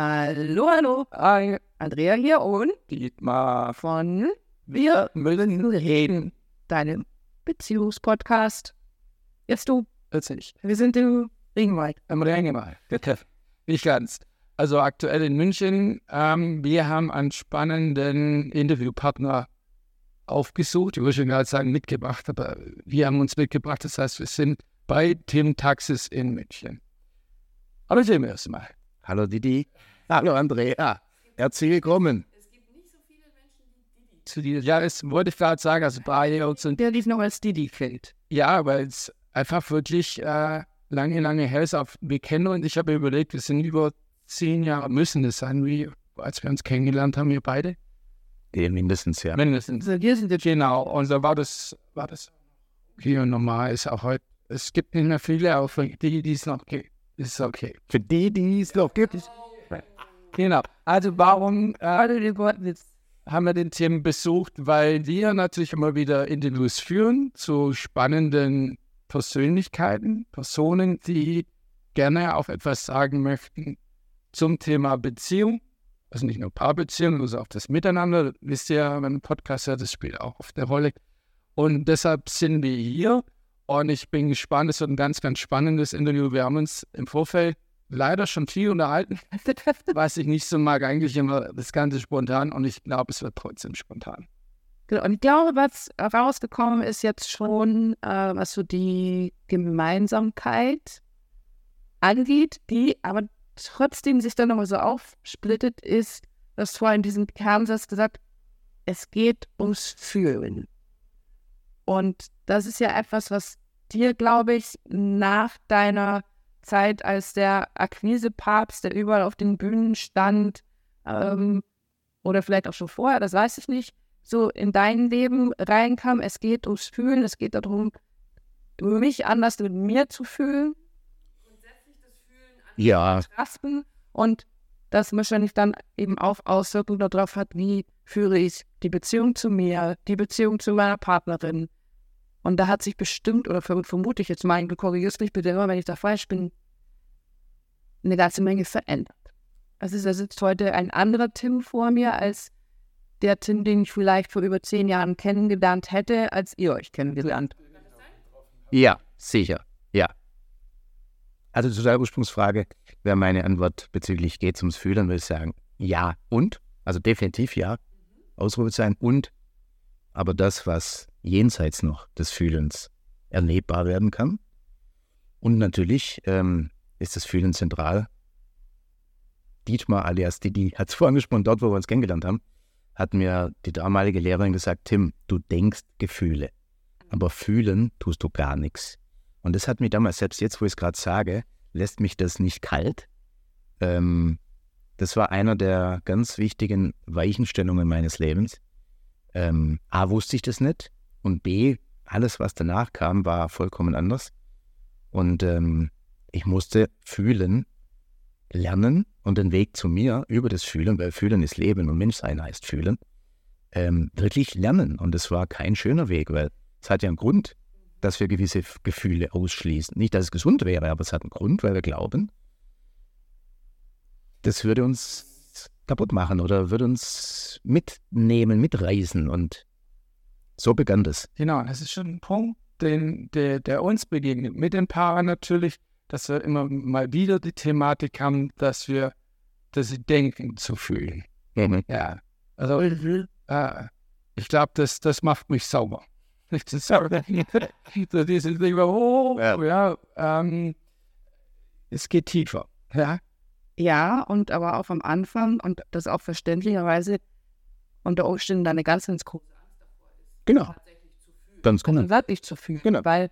Hallo, hallo. Hi. Andrea hier und Dietmar von Wir müssen reden. Deinem Beziehungspodcast. Jetzt du. Jetzt ich. Wir sind im Regenwald. Im Regenwald. Nicht ganz. Also aktuell in München. Ähm, wir haben einen spannenden Interviewpartner aufgesucht. Ich würde schon gerade sagen mitgebracht, aber wir haben uns mitgebracht. Das heißt, wir sind bei Tim Taxis in München. Hallo Tim erstmal. Hallo Didi. Hallo Andrea. Herzlich willkommen. Zu dir. Ja, das wollte ich gerade sagen. Also bei uns sind Der dich noch als Didi kennt. Ja, weil es einfach wirklich äh, lange, lange her ist. Wir kennen uns. Ich habe überlegt, wir sind über zehn Jahre, müssen es sein, wie als wir uns kennengelernt haben, wir beide. Ja, mindestens, ja. Mindestens. Also wir sind jetzt Genau. Und da war das, war das okay und normal. Ist auch heute. Es gibt nicht mehr viele, auch für die, die es noch gibt. Ist okay. Für die, die es noch gibt. Genau. Also warum äh, haben wir den Themen besucht? Weil wir natürlich immer wieder Interviews führen zu spannenden Persönlichkeiten, Personen, die gerne auch etwas sagen möchten zum Thema Beziehung. Also nicht nur Paarbeziehung, also auch das Miteinander. Wisst ihr, wenn ein Podcast hört, das spielt auch oft eine Rolle. Und deshalb sind wir hier. Und ich bin gespannt, es wird ein ganz, ganz spannendes Interview. Wir haben uns im Vorfeld leider schon viel unterhalten, was ich nicht so mag, eigentlich immer das Ganze spontan. Und ich glaube, es wird trotzdem spontan. Genau. Und ich glaube, was rausgekommen ist jetzt schon, äh, was so die Gemeinsamkeit angeht, die aber trotzdem sich dann nochmal so aufsplittet, ist, dass du vorhin diesen Kernsatz gesagt, es geht ums Fühlen. Und das ist ja etwas, was dir, glaube ich, nach deiner Zeit als der Akquise-Papst, der überall auf den Bühnen stand, ähm, oder vielleicht auch schon vorher, das weiß ich nicht, so in dein Leben reinkam. Es geht ums Fühlen, es geht darum, mich anders mit mir zu fühlen, Ja, raspen und das wahrscheinlich dann eben auch Auswirkungen darauf hat, wie führe ich die Beziehung zu mir, die Beziehung zu meiner Partnerin. Und da hat sich bestimmt, oder verm- vermute ich jetzt mal, du korrigierst mich bitte immer, wenn ich da falsch bin, eine ganze Menge verändert. Also da sitzt heute ein anderer Tim vor mir als der Tim, den ich vielleicht vor über zehn Jahren kennengelernt hätte, als ihr euch kennengelernt. ja, sicher. Ja. Also zu der Ursprungsfrage wäre meine Antwort bezüglich geht's ums Fühlen, würde ich sagen, ja und. Also definitiv ja. Ausrufezeichen und. Aber das, was jenseits noch des Fühlens erlebbar werden kann. Und natürlich ähm, ist das Fühlen zentral. Dietmar alias Didi hat es vorhin angesprochen, dort, wo wir uns kennengelernt haben, hat mir die damalige Lehrerin gesagt, Tim, du denkst Gefühle, aber fühlen tust du gar nichts. Und das hat mich damals, selbst jetzt, wo ich es gerade sage, lässt mich das nicht kalt. Ähm, das war einer der ganz wichtigen Weichenstellungen meines Lebens. Ähm, A, wusste ich das nicht und B, alles, was danach kam, war vollkommen anders. Und ähm, ich musste fühlen, lernen und den Weg zu mir über das Fühlen, weil Fühlen ist Leben und Menschsein heißt Fühlen, ähm, wirklich lernen. Und es war kein schöner Weg, weil es hat ja einen Grund, dass wir gewisse Gefühle ausschließen. Nicht, dass es gesund wäre, aber es hat einen Grund, weil wir glauben, das würde uns kaputt machen oder würde uns mitnehmen, mitreißen. Und so begann das. Genau, das ist schon ein Punkt, den, der, der uns begegnet. Mit den Paaren natürlich, dass wir immer mal wieder die Thematik haben, dass wir, dass sie denken zu fühlen. Ja, also äh, ich glaube, das, das macht mich sauber. Das ist so dieses lieber, oh, Ja. ja, ähm, es geht tiefer. Ja, Ja, und aber auch am Anfang und das auch verständlicherweise unter Umständen eine ganz, ganz große Genau. Ganz genau. Angst, wirklich zu fühlen. Genau. Weil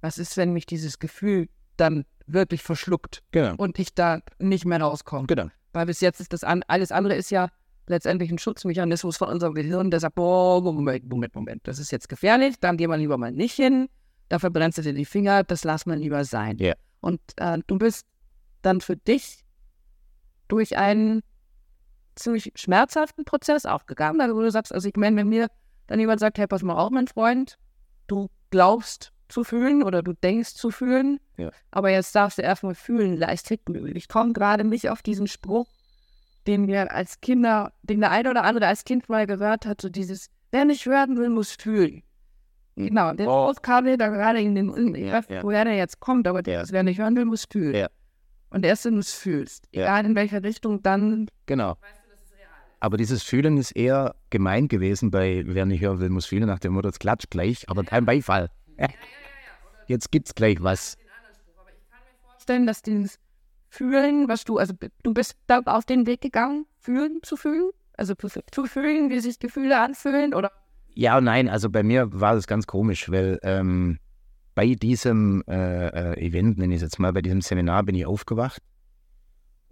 was ist, wenn mich dieses Gefühl dann wirklich verschluckt Genau. und ich da nicht mehr rauskomme? Genau. Weil bis jetzt ist das an, alles andere ist ja letztendlich ein Schutzmechanismus von unserem Gehirn, der sagt, boah, Moment, Moment, Moment, das ist jetzt gefährlich, dann gehen wir lieber mal nicht hin, da verbrennst du dir die Finger, das lass man lieber sein. Ja. Und äh, du bist dann für dich durch einen ziemlich schmerzhaften Prozess aufgegangen, also wo du sagst, also ich meine, wenn mir dann jemand sagt, hey, pass mal auf, mein Freund, du glaubst zu fühlen oder du denkst zu fühlen, Ja. aber jetzt darfst du erstmal fühlen, leicht Ich komme gerade nicht auf diesen Spruch, den wir als Kinder, den der eine oder andere als Kind mal gehört hat, so dieses, wer nicht hören will, muss fühlen. Genau, der Oh. Spruch kam mir da gerade in den Sinn, Ja, ja. woher der jetzt kommt, aber der, Ja. wer nicht hören will, muss fühlen. Und erst wenn du es fühlst, Ja. egal in welcher Richtung, dann Genau. Aber dieses Fühlen ist eher gemein gewesen bei Wer nicht hören will, muss fühlen, nach dem Motto, es klatscht gleich, aber kein Beifall. Jetzt gibt's gleich was. vorstellen, dass dieses Fühlen, was du, also du bist da auf den Weg gegangen, fühlen zu fühlen, also zu, fühlen, wie sich Gefühle anfühlen oder? Ja nein, also bei mir war das ganz komisch, weil ähm, bei diesem äh, äh, Event, nenne ich es jetzt mal, bei diesem Seminar bin ich aufgewacht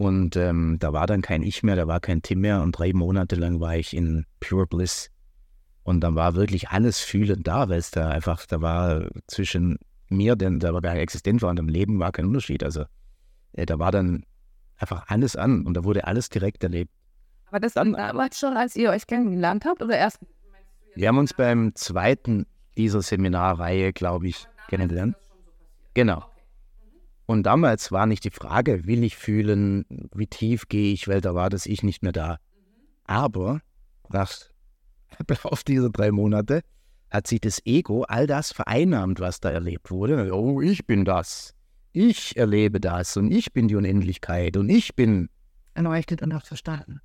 und ähm, da war dann kein Ich mehr, da war kein Tim mehr und drei Monate lang war ich in Pure Bliss und dann war wirklich alles fühlend da, weil es da einfach, da war zwischen mir, denn da war gar nicht existent war und dem Leben war kein Unterschied, also äh, da war dann einfach alles an und da wurde alles direkt erlebt. aber das Dann- dann damals schon, als ihr euch kennengelernt habt oder erst Wir haben uns beim zweiten dieser Seminarreihe, glaube ich, kennengelernt. Genau. Und damals war nicht die Frage, will ich fühlen, wie tief gehe ich, weil da war das Ich nicht mehr da. Aber nach Ablauf dieser drei Monate hat sich das Ego all das vereinnahmt, was da erlebt wurde. Oh, ich bin das. Ich erlebe das und ich bin die Unendlichkeit und ich bin erleuchtet und auch verstanden.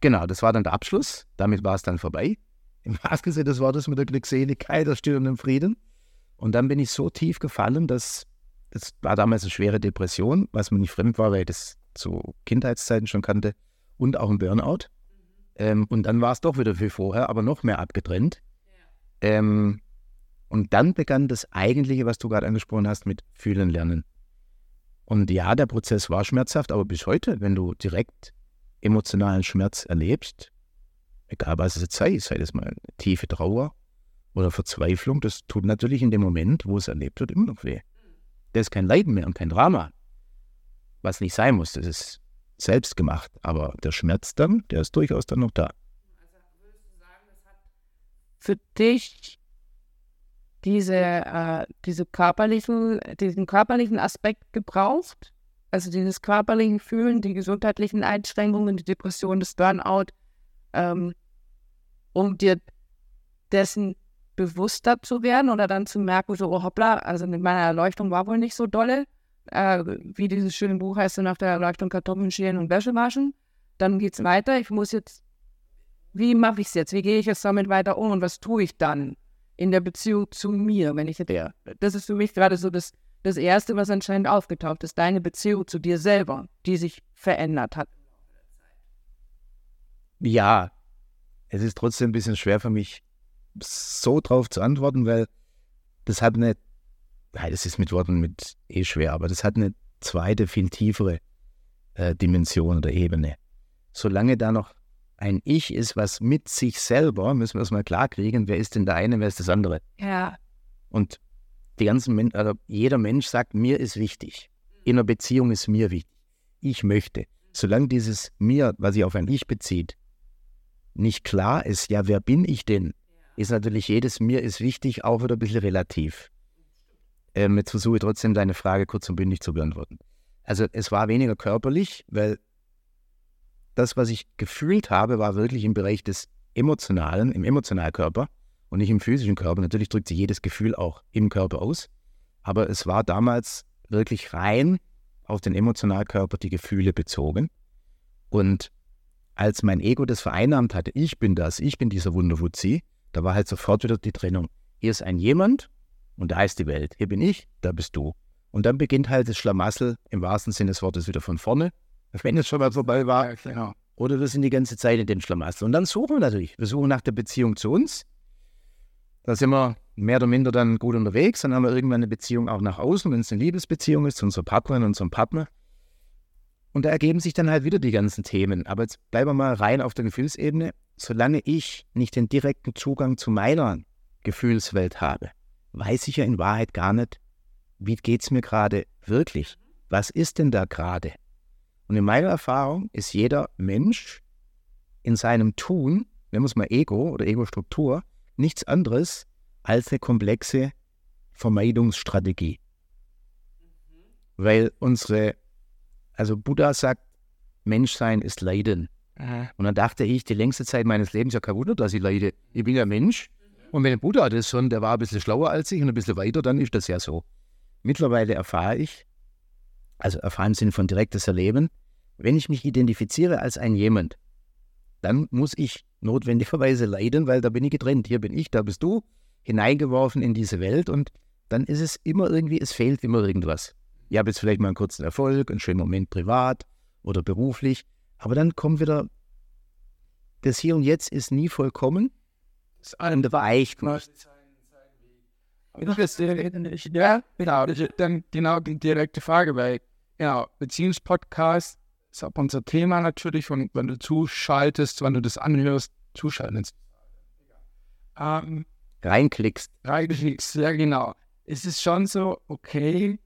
Genau, das war dann der Abschluss. Damit war es dann vorbei. Im wahrsten Sinne des Wortes mit der Glückseligkeit, der und dem Frieden. Und dann bin ich so tief gefallen, dass das war damals eine schwere Depression, was mir nicht fremd war, weil ich das zu Kindheitszeiten schon kannte und auch ein Burnout. Ähm, und dann war es doch wieder wie vorher, aber noch mehr abgetrennt. Ähm, und dann begann das Eigentliche, was du gerade angesprochen hast, mit Fühlen lernen. Und ja, der Prozess war schmerzhaft, aber bis heute, wenn du direkt emotionalen Schmerz erlebst, egal was es jetzt sei, sei das mal tiefe Trauer oder Verzweiflung, das tut natürlich in dem Moment, wo es erlebt wird, immer noch weh. Das ist kein Leiden mehr und kein Drama, was nicht sein muss, das ist selbst gemacht, aber der Schmerz dann, der ist durchaus dann noch da. Für dich diese, äh, diese körperlichen, diesen körperlichen Aspekt gebraucht, also dieses körperliche Fühlen, die gesundheitlichen Einschränkungen, die Depression, das Burnout, ähm, um dir dessen bewusster zu werden oder dann zu merken, so, oh hoppla, also mit meiner Erleuchtung war wohl nicht so dolle, äh, wie dieses schöne Buch heißt, nach der Erleuchtung Kartoffeln schälen und Wäsche waschen. Dann geht's weiter. Ich muss jetzt, wie mache ich es jetzt? Wie gehe ich jetzt damit weiter um und was tue ich dann in der Beziehung zu mir? Wenn ich jetzt, Ja. das ist für mich gerade so das, das Erste, was anscheinend aufgetaucht ist, deine Beziehung zu dir selber, die sich verändert hat. Ja, es ist trotzdem ein bisschen schwer für mich, so drauf zu antworten, weil das hat eine, nein, das ist mit Worten mit eh schwer, aber das hat eine zweite, viel tiefere äh, Dimension oder Ebene. Solange da noch ein Ich ist, was mit sich selber, müssen wir erstmal klarkriegen, wer ist denn der eine, wer ist das andere. Ja. Und die ganzen Men also jeder Mensch sagt, mir ist wichtig. In einer Beziehung ist mir wichtig. Ich möchte. Solange dieses mir, was sich auf ein Ich bezieht, nicht klar ist, ja, wer bin ich denn? Ist natürlich jedes mir ist wichtig auch wieder ein bisschen relativ. Ähm, jetzt versuche ich trotzdem deine Frage kurz und bündig zu beantworten. Also es war weniger körperlich, weil das, was ich gefühlt habe, war wirklich im Bereich des Emotionalen, im Emotionalkörper und nicht im physischen Körper. Natürlich drückt sich jedes Gefühl auch im Körper aus, aber es war damals wirklich rein auf den Emotionalkörper die Gefühle bezogen. Und als mein Ego das vereinnahmt hatte, ich bin das, ich bin dieser Wunderwutzi, da war halt sofort wieder die Trennung. Hier ist ein jemand und da ist die Welt. Hier bin ich, da bist du. Und dann beginnt halt das Schlamassel im wahrsten Sinne des Wortes wieder von vorne, wenn es schon mal vorbei war. genau. Oder wir sind die ganze Zeit in den Schlamassel. Und dann suchen wir natürlich. Wir suchen nach der Beziehung zu uns. Da sind wir mehr oder minder dann gut unterwegs. Dann haben wir irgendwann eine Beziehung auch nach außen, wenn es eine Liebesbeziehung ist, zu unserer Partnerin, unserem Partner. Und da ergeben sich dann halt wieder die ganzen Themen. Aber jetzt bleiben wir mal rein auf der Gefühlsebene. Solange ich nicht den direkten Zugang zu meiner Gefühlswelt habe, weiß ich ja in Wahrheit gar nicht, wie geht es mir gerade wirklich? Was ist denn da gerade? Und in meiner Erfahrung ist jeder Mensch in seinem Tun, nennen wir es mal Ego oder Ego-Struktur, nichts anderes als eine komplexe Vermeidungsstrategie. Weil unsere, also Buddha sagt, Menschsein ist Leiden. Und dann dachte ich, die längste Zeit meines Lebens, ja kein Wunder, dass ich leide. Ich bin ja Mensch. Und wenn ein Buddha das schon, der war ein bisschen schlauer als ich und ein bisschen weiter, dann ist das ja so. Mittlerweile erfahre ich, also erfahren Sinne von direktes Erleben, wenn ich mich identifiziere als ein jemand, dann muss ich notwendigerweise leiden, weil da bin ich getrennt. Hier bin ich, da bist du, hineingeworfen in diese Welt und dann ist es immer irgendwie, es fehlt immer irgendwas. Ich habe jetzt vielleicht mal einen kurzen Erfolg, einen schönen Moment privat oder beruflich, aber dann kommt wieder, das Hier und Jetzt ist nie vollkommen. Das eine war echt Ja, genau. Dann genau die direkte Frage, weil, genau, Beziehungspodcast ist auch unser Thema natürlich und wenn du zuschaltest, wenn du das anhörst, zuschaltest. Ähm, reinklickst. Reinklickst, ja genau. Es ist schon so, okay,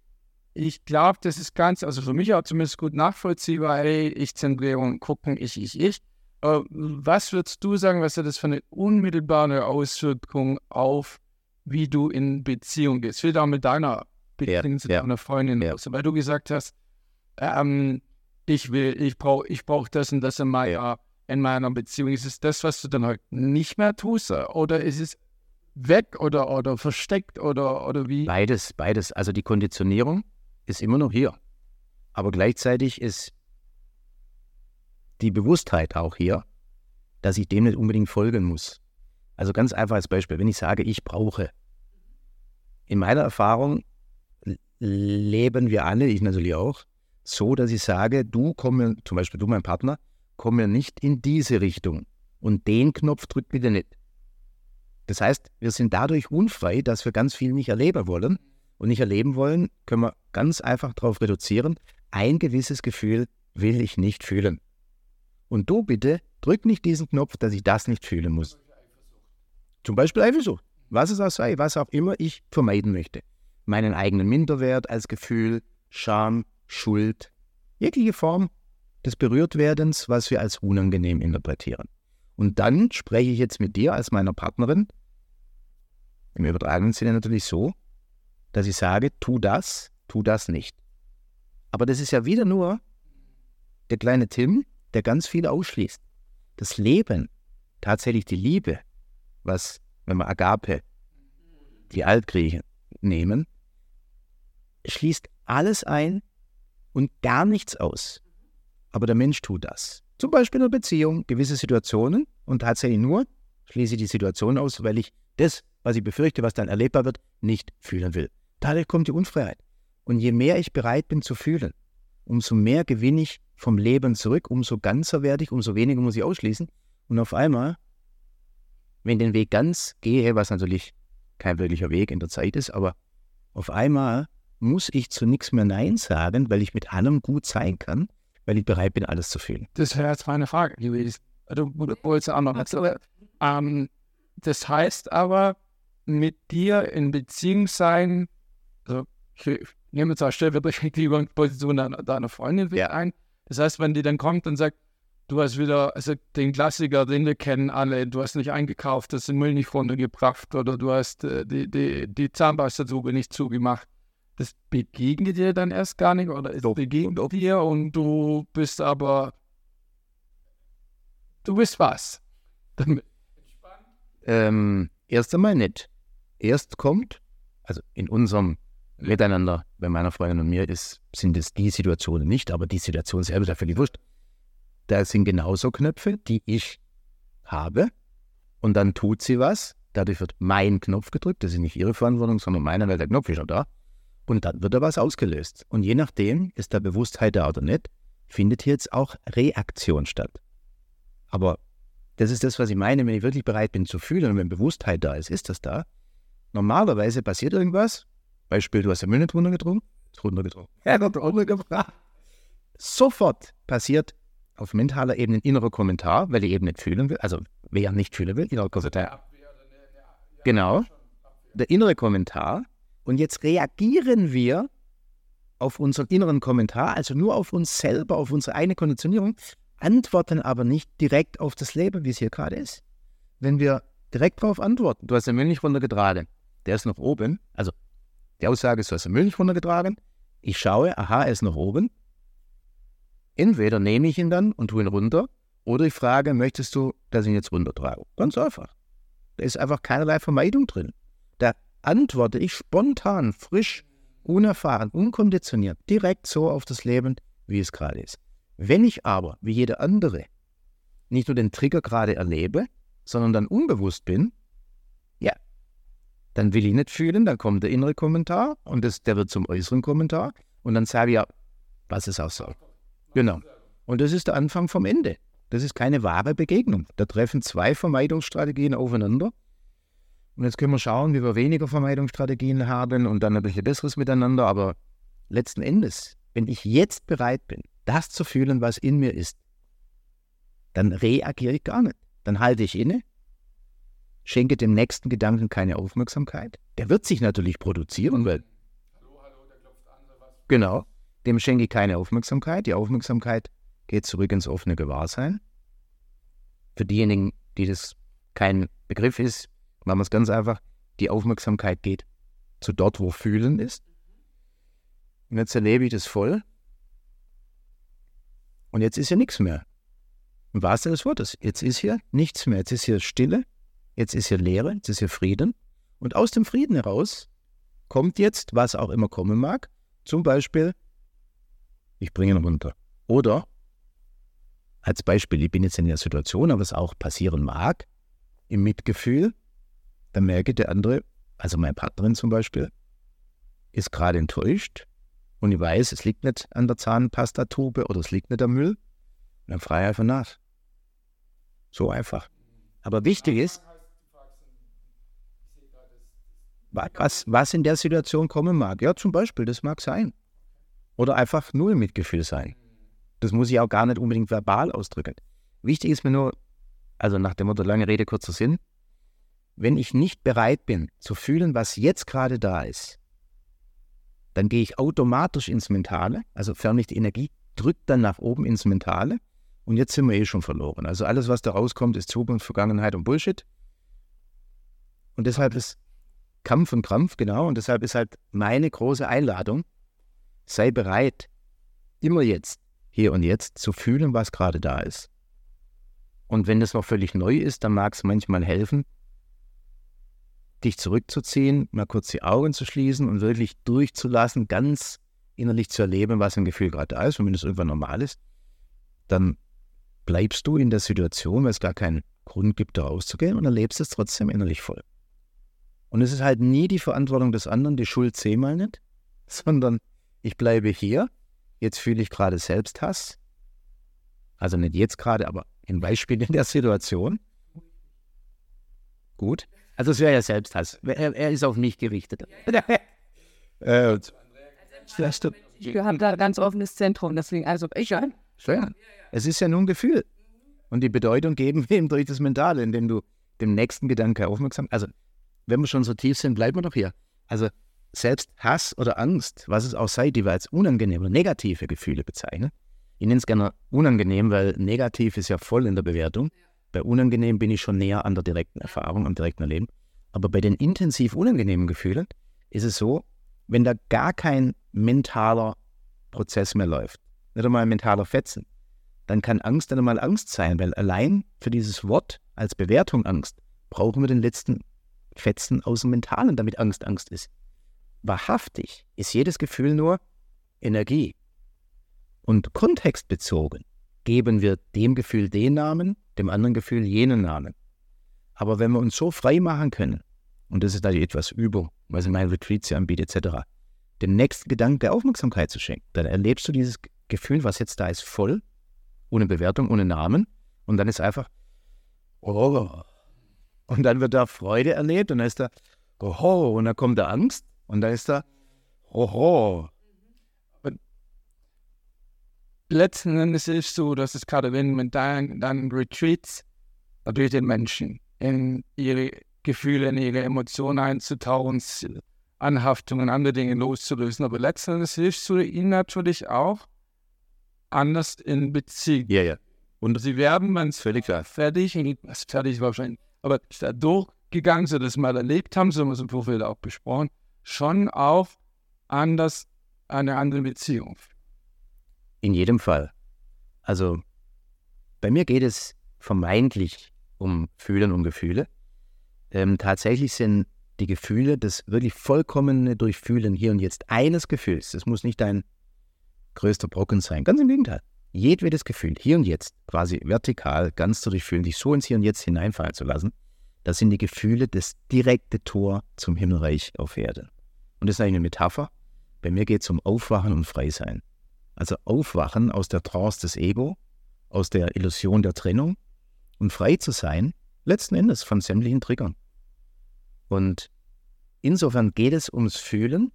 ich glaube, das ist ganz, also für mich auch zumindest gut nachvollziehbar, hey, ich Zentrierung, gucken, ich, ich, ich. Aber was würdest du sagen, was hat das für eine unmittelbare Auswirkung auf, wie du in Beziehung gehst? Viel auch mit deiner Beziehung ja, zu ja. deiner Freundin, ja. weil du gesagt hast, ähm, ich will, ich brauche ich brauch das und das in meiner, in meiner Beziehung. Ist es das, was du dann heute nicht mehr tust? Oder ist es weg oder, oder versteckt oder, oder wie? Beides, beides. Also die Konditionierung ist immer noch hier. Aber gleichzeitig ist die Bewusstheit auch hier, dass ich dem nicht unbedingt folgen muss. Also ganz einfach als Beispiel, wenn ich sage, ich brauche. In meiner Erfahrung leben wir alle, ich natürlich auch, so, dass ich sage, du komm mir, zum Beispiel du, mein Partner, komm mir nicht in diese Richtung. Und den Knopf drück bitte nicht. Das heißt, wir sind dadurch unfrei, dass wir ganz viel nicht erleben wollen. Und nicht erleben wollen, können wir ganz einfach darauf reduzieren, ein gewisses Gefühl will ich nicht fühlen. Und du bitte, drück nicht diesen Knopf, dass ich das nicht fühlen muss. Zum Beispiel Eifersucht. Was es auch sei, was auch immer ich vermeiden möchte. Meinen eigenen Minderwert als Gefühl, Scham, Schuld, jegliche Form des Berührtwerdens, was wir als unangenehm interpretieren. Und dann spreche ich jetzt mit dir als meiner Partnerin, im übertragenen Sinne natürlich so, dass ich sage, tu das, tu das nicht. Aber das ist ja wieder nur der kleine Tim, der ganz viel ausschließt. Das Leben, tatsächlich die Liebe, was, wenn wir Agape, die Altgriechen nehmen, schließt alles ein, und gar nichts aus. Aber der Mensch tut das. Zum Beispiel in einer Beziehung, gewisse Situationen und tatsächlich nur schließe ich die Situation aus, weil ich das, was ich befürchte, was dann erlebbar wird, nicht fühlen will. Dadurch kommt die Unfreiheit. Und je mehr ich bereit bin zu fühlen, umso mehr gewinne ich vom Leben zurück, umso ganzer werde ich, umso weniger muss ich ausschließen. Und auf einmal, wenn den Weg ganz gehe, was natürlich kein wirklicher Weg in der Zeit ist, aber auf einmal muss ich zu nichts mehr Nein sagen, weil ich mit allem gut sein kann, weil ich bereit bin, alles zu fühlen. Das wäre jetzt meine Frage gewesen. Du wolltest auch noch. Ähm, das heißt aber, mit dir in Beziehung sein, also ich nehme stellvertretend die Position deiner, deiner Freundin ja. ein. Das heißt, wenn die dann kommt und sagt, du hast wieder, also den Klassiker, den wir kennen alle, du hast nicht eingekauft, hast den Müll nicht runtergebracht oder du hast äh, die, die, die Zahnpasta-Tube nicht zugemacht das begegnet dir dann erst gar nicht oder es doch, begegnet doch. dir und du bist aber, du bist was? Ähm, erst einmal nicht. Erst kommt, also in unserem Miteinander bei meiner Freundin und mir ist, sind es die Situationen nicht, aber die Situation selber ist ja völlig wurscht. Da sind genauso Knöpfe, die ich habe und dann tut sie was. Dadurch wird mein Knopf gedrückt. Das ist nicht ihre Verantwortung, sondern meine, weil der Knopf ist schon da. Und dann wird da was ausgelöst. Und je nachdem, ist da Bewusstheit da oder nicht, findet hier jetzt auch Reaktion statt. Aber das ist das, was ich meine, wenn ich wirklich bereit bin zu fühlen und wenn Bewusstheit da ist, ist das da. Normalerweise passiert irgendwas. Beispiel, du hast den Müll nicht runtergetrunken. Runtergetrunken. Ja, runtergebracht. Sofort passiert auf mentaler Ebene ein innerer Kommentar, weil ich eben nicht fühlen will. Also, wer nicht fühlen will, innerer Kommentar. Genau. Der innere Kommentar und jetzt reagieren wir auf unseren inneren Kommentar, also nur auf uns selber, auf unsere eigene Konditionierung, antworten aber nicht direkt auf das Leben, wie es hier gerade ist. Wenn wir direkt darauf antworten, du hast den Müll nicht runtergetragen, der ist noch oben, also die Aussage ist, den Müll nicht runtergetragen, ich schaue, aha, er ist noch oben. Entweder nehme ich ihn dann und tue ihn runter Oder ich frage, möchtest du, dass ich ihn jetzt runtertrage? Ganz einfach. Da ist einfach keinerlei Vermeidung drin. Da antworte ich spontan, frisch, unerfahren, unkonditioniert, direkt so auf das Leben, wie es gerade ist. Wenn ich aber, wie jeder andere, nicht nur den Trigger gerade erlebe, sondern dann unbewusst bin, dann will ich nicht fühlen, dann kommt der innere Kommentar und das, der wird zum äußeren Kommentar und dann sage ich ja, was es auch soll. Genau. Und das ist der Anfang vom Ende. Das ist keine wahre Begegnung. Da treffen zwei Vermeidungsstrategien aufeinander. Und jetzt können wir schauen, wie wir weniger Vermeidungsstrategien haben und dann ein bisschen besseres miteinander. Aber letzten Endes, wenn ich jetzt bereit bin, das zu fühlen, was in mir ist, dann reagiere ich gar nicht. Dann halte ich inne, schenke dem nächsten Gedanken keine Aufmerksamkeit. Der wird sich natürlich produzieren, weil. Hallo, hallo, der klopft an, was? Genau. Dem schenke ich keine Aufmerksamkeit. Die Aufmerksamkeit geht zurück ins offene Gewahrsein. Für diejenigen, die das kein Begriff ist, machen wir es ganz einfach. Die Aufmerksamkeit geht zu dort, wo Fühlen ist. Und jetzt erlebe ich das voll. Und jetzt ist ja nichts mehr. Im wahrsten des Wortes. Jetzt ist hier nichts mehr. Jetzt ist hier Stille. Jetzt ist hier Leere. Jetzt ist hier Frieden. Und aus dem Frieden heraus kommt jetzt, was auch immer kommen mag, zum Beispiel, ich bringe ihn runter. Oder, als Beispiel, ich bin jetzt in der Situation, aber es auch passieren mag, im Mitgefühl, dann merke der andere, also meine Partnerin zum Beispiel, ist gerade enttäuscht und ich weiß, es liegt nicht an der Zahnpastatube oder es liegt nicht am Müll, dann frage ich einfach nach. So einfach. Aber wichtig ist, was, was in der Situation kommen mag. Ja, zum Beispiel, das mag sein. Oder einfach null Mitgefühl sein. Das muss ich auch gar nicht unbedingt verbal ausdrücken. Wichtig ist mir nur, also nach dem Motto lange Rede, kurzer Sinn, wenn ich nicht bereit bin zu fühlen, was jetzt gerade da ist, dann gehe ich automatisch ins Mentale, also förmlich die Energie drückt dann nach oben ins Mentale und jetzt sind wir eh schon verloren. Also alles, was da rauskommt, ist Zukunft, Vergangenheit und Bullshit. Und deshalb ist Kampf und Krampf, genau, und deshalb ist halt meine große Einladung, sei bereit, immer jetzt, hier und jetzt, zu fühlen, was gerade da ist. Und wenn das noch völlig neu ist, dann mag es manchmal helfen, dich zurückzuziehen, mal kurz die Augen zu schließen und wirklich durchzulassen, ganz innerlich zu erleben, was im Gefühl gerade da ist. Und wenn das irgendwann normal ist, dann bleibst du in der Situation, weil es gar keinen Grund gibt, da rauszugehen und erlebst es trotzdem innerlich voll. Und es ist halt nie die Verantwortung des anderen, die Schuld zehnmal nicht, sondern ich bleibe hier, jetzt fühle ich gerade Selbsthass, also nicht jetzt gerade, aber ein Beispiel in der Situation. Gut, also es wäre ja Selbsthass. Er, er, ist auf mich gerichtet. äh, wir haben da ein ganz offenes Zentrum, deswegen, also ich ja. ja. Es ist ja nur ein Gefühl. Und die Bedeutung geben wir ihm durch das Mentale, indem du dem nächsten Gedanke aufmerksam. Also, wenn wir schon so tief sind, bleiben wir doch hier. Also, selbst Hass oder Angst, was es auch sei, die wir als unangenehm oder negative Gefühle bezeichnen. Ich nenne es gerne unangenehm, weil negativ ist ja voll in der Bewertung. Bei unangenehm bin ich schon näher an der direkten Erfahrung, am direkten Erleben. Aber bei den intensiv unangenehmen Gefühlen ist es so, wenn da gar kein mentaler Prozess mehr läuft, nicht einmal ein mentaler Fetzen, dann kann Angst dann einmal Angst sein, weil allein für dieses Wort als Bewertung Angst brauchen wir den letzten Fetzen aus dem Mentalen, damit Angst Angst ist. Wahrhaftig ist jedes Gefühl nur Energie. Und kontextbezogen geben wir dem Gefühl den Namen, dem anderen Gefühl jenen Namen. Aber wenn wir uns so frei machen können, und das ist natürlich etwas Übung, was in meinen Retreats ja anbietet, etc., dem nächsten Gedanken der Aufmerksamkeit zu schenken, dann erlebst du dieses Gefühl, was jetzt da ist, voll, ohne Bewertung, ohne Namen, und dann ist einfach, oh, und dann wird da Freude erlebt, und dann ist da, oh, und dann kommt da Angst, und dann ist da, oh, letzten Endes ist es so, dass es gerade wenn man dann, dann Retreats natürlich den Menschen in ihre Gefühle, in ihre Emotionen einzutauchen, Anhaftungen, andere Dinge loszulösen. Aber letzten Endes hilfst du ihnen natürlich auch anders in Beziehung. Ja, ja. Und sie werden, wenn es völlig klar. fertig, fertig wahrscheinlich, aber da durchgegangen, so das mal erlebt haben, so haben wir es im Vorfeld auch besprochen, schon auch anders eine andere Beziehung. In jedem Fall. Also Bei mir geht es vermeintlich um Fühlen und Gefühle. Ähm, tatsächlich sind die Gefühle das wirklich vollkommene Durchfühlen hier und jetzt eines Gefühls. Das muss nicht dein größter Brocken sein. Ganz im Gegenteil. Jedwedes Gefühl, hier und jetzt, quasi vertikal, ganz zu durchfühlen, dich so ins Hier und Jetzt hineinfallen zu lassen, das sind die Gefühle das direkte Tor zum Himmelreich auf Erden. Und das ist eine Metapher. Bei mir geht es um Aufwachen und Freisein. Also Aufwachen aus der Trance des Ego, aus der Illusion der Trennung und frei zu sein, letzten Endes von sämtlichen Triggern. Und insofern geht es ums Fühlen,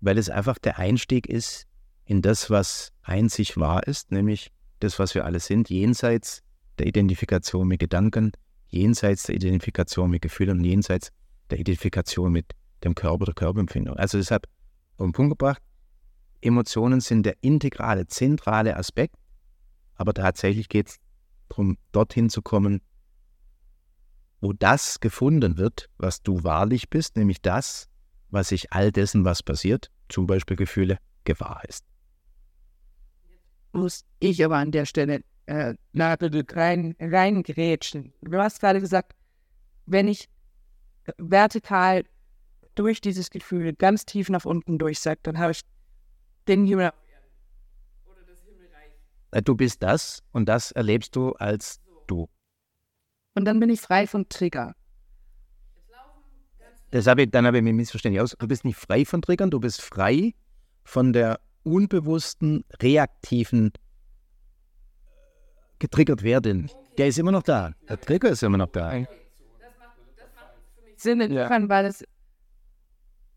weil es einfach der Einstieg ist in das, was einzig wahr ist, nämlich das, was wir alle sind, jenseits der Identifikation mit Gedanken, jenseits der Identifikation mit Gefühlen und jenseits der Identifikation mit dem Körper, der Körperempfindung. Also deshalb auf den Punkt gebracht, Emotionen sind der integrale, zentrale Aspekt, aber tatsächlich geht es darum, dorthin zu kommen, wo das gefunden wird, was du wahrlich bist, nämlich das, was sich all dessen, was passiert, zum Beispiel Gefühle, gewahr ist. Muss ich aber an der Stelle äh, rein, reingrätschen. Du hast gerade gesagt, wenn ich vertikal durch dieses Gefühl ganz tief nach unten durchsage, dann habe ich den Himmel oder das Himmelreich. Äh, du bist das und das erlebst du als du. Und dann bin ich frei von Trigger. Das habe ich, dann habe ich mich missverständlich aus. Du bist nicht frei von Triggern, du bist frei von der unbewussten, reaktiven getriggert werden. Der ist immer noch da. Der Trigger ist immer noch da. Das macht, das macht für mich Sinn, insofern, ja. weil es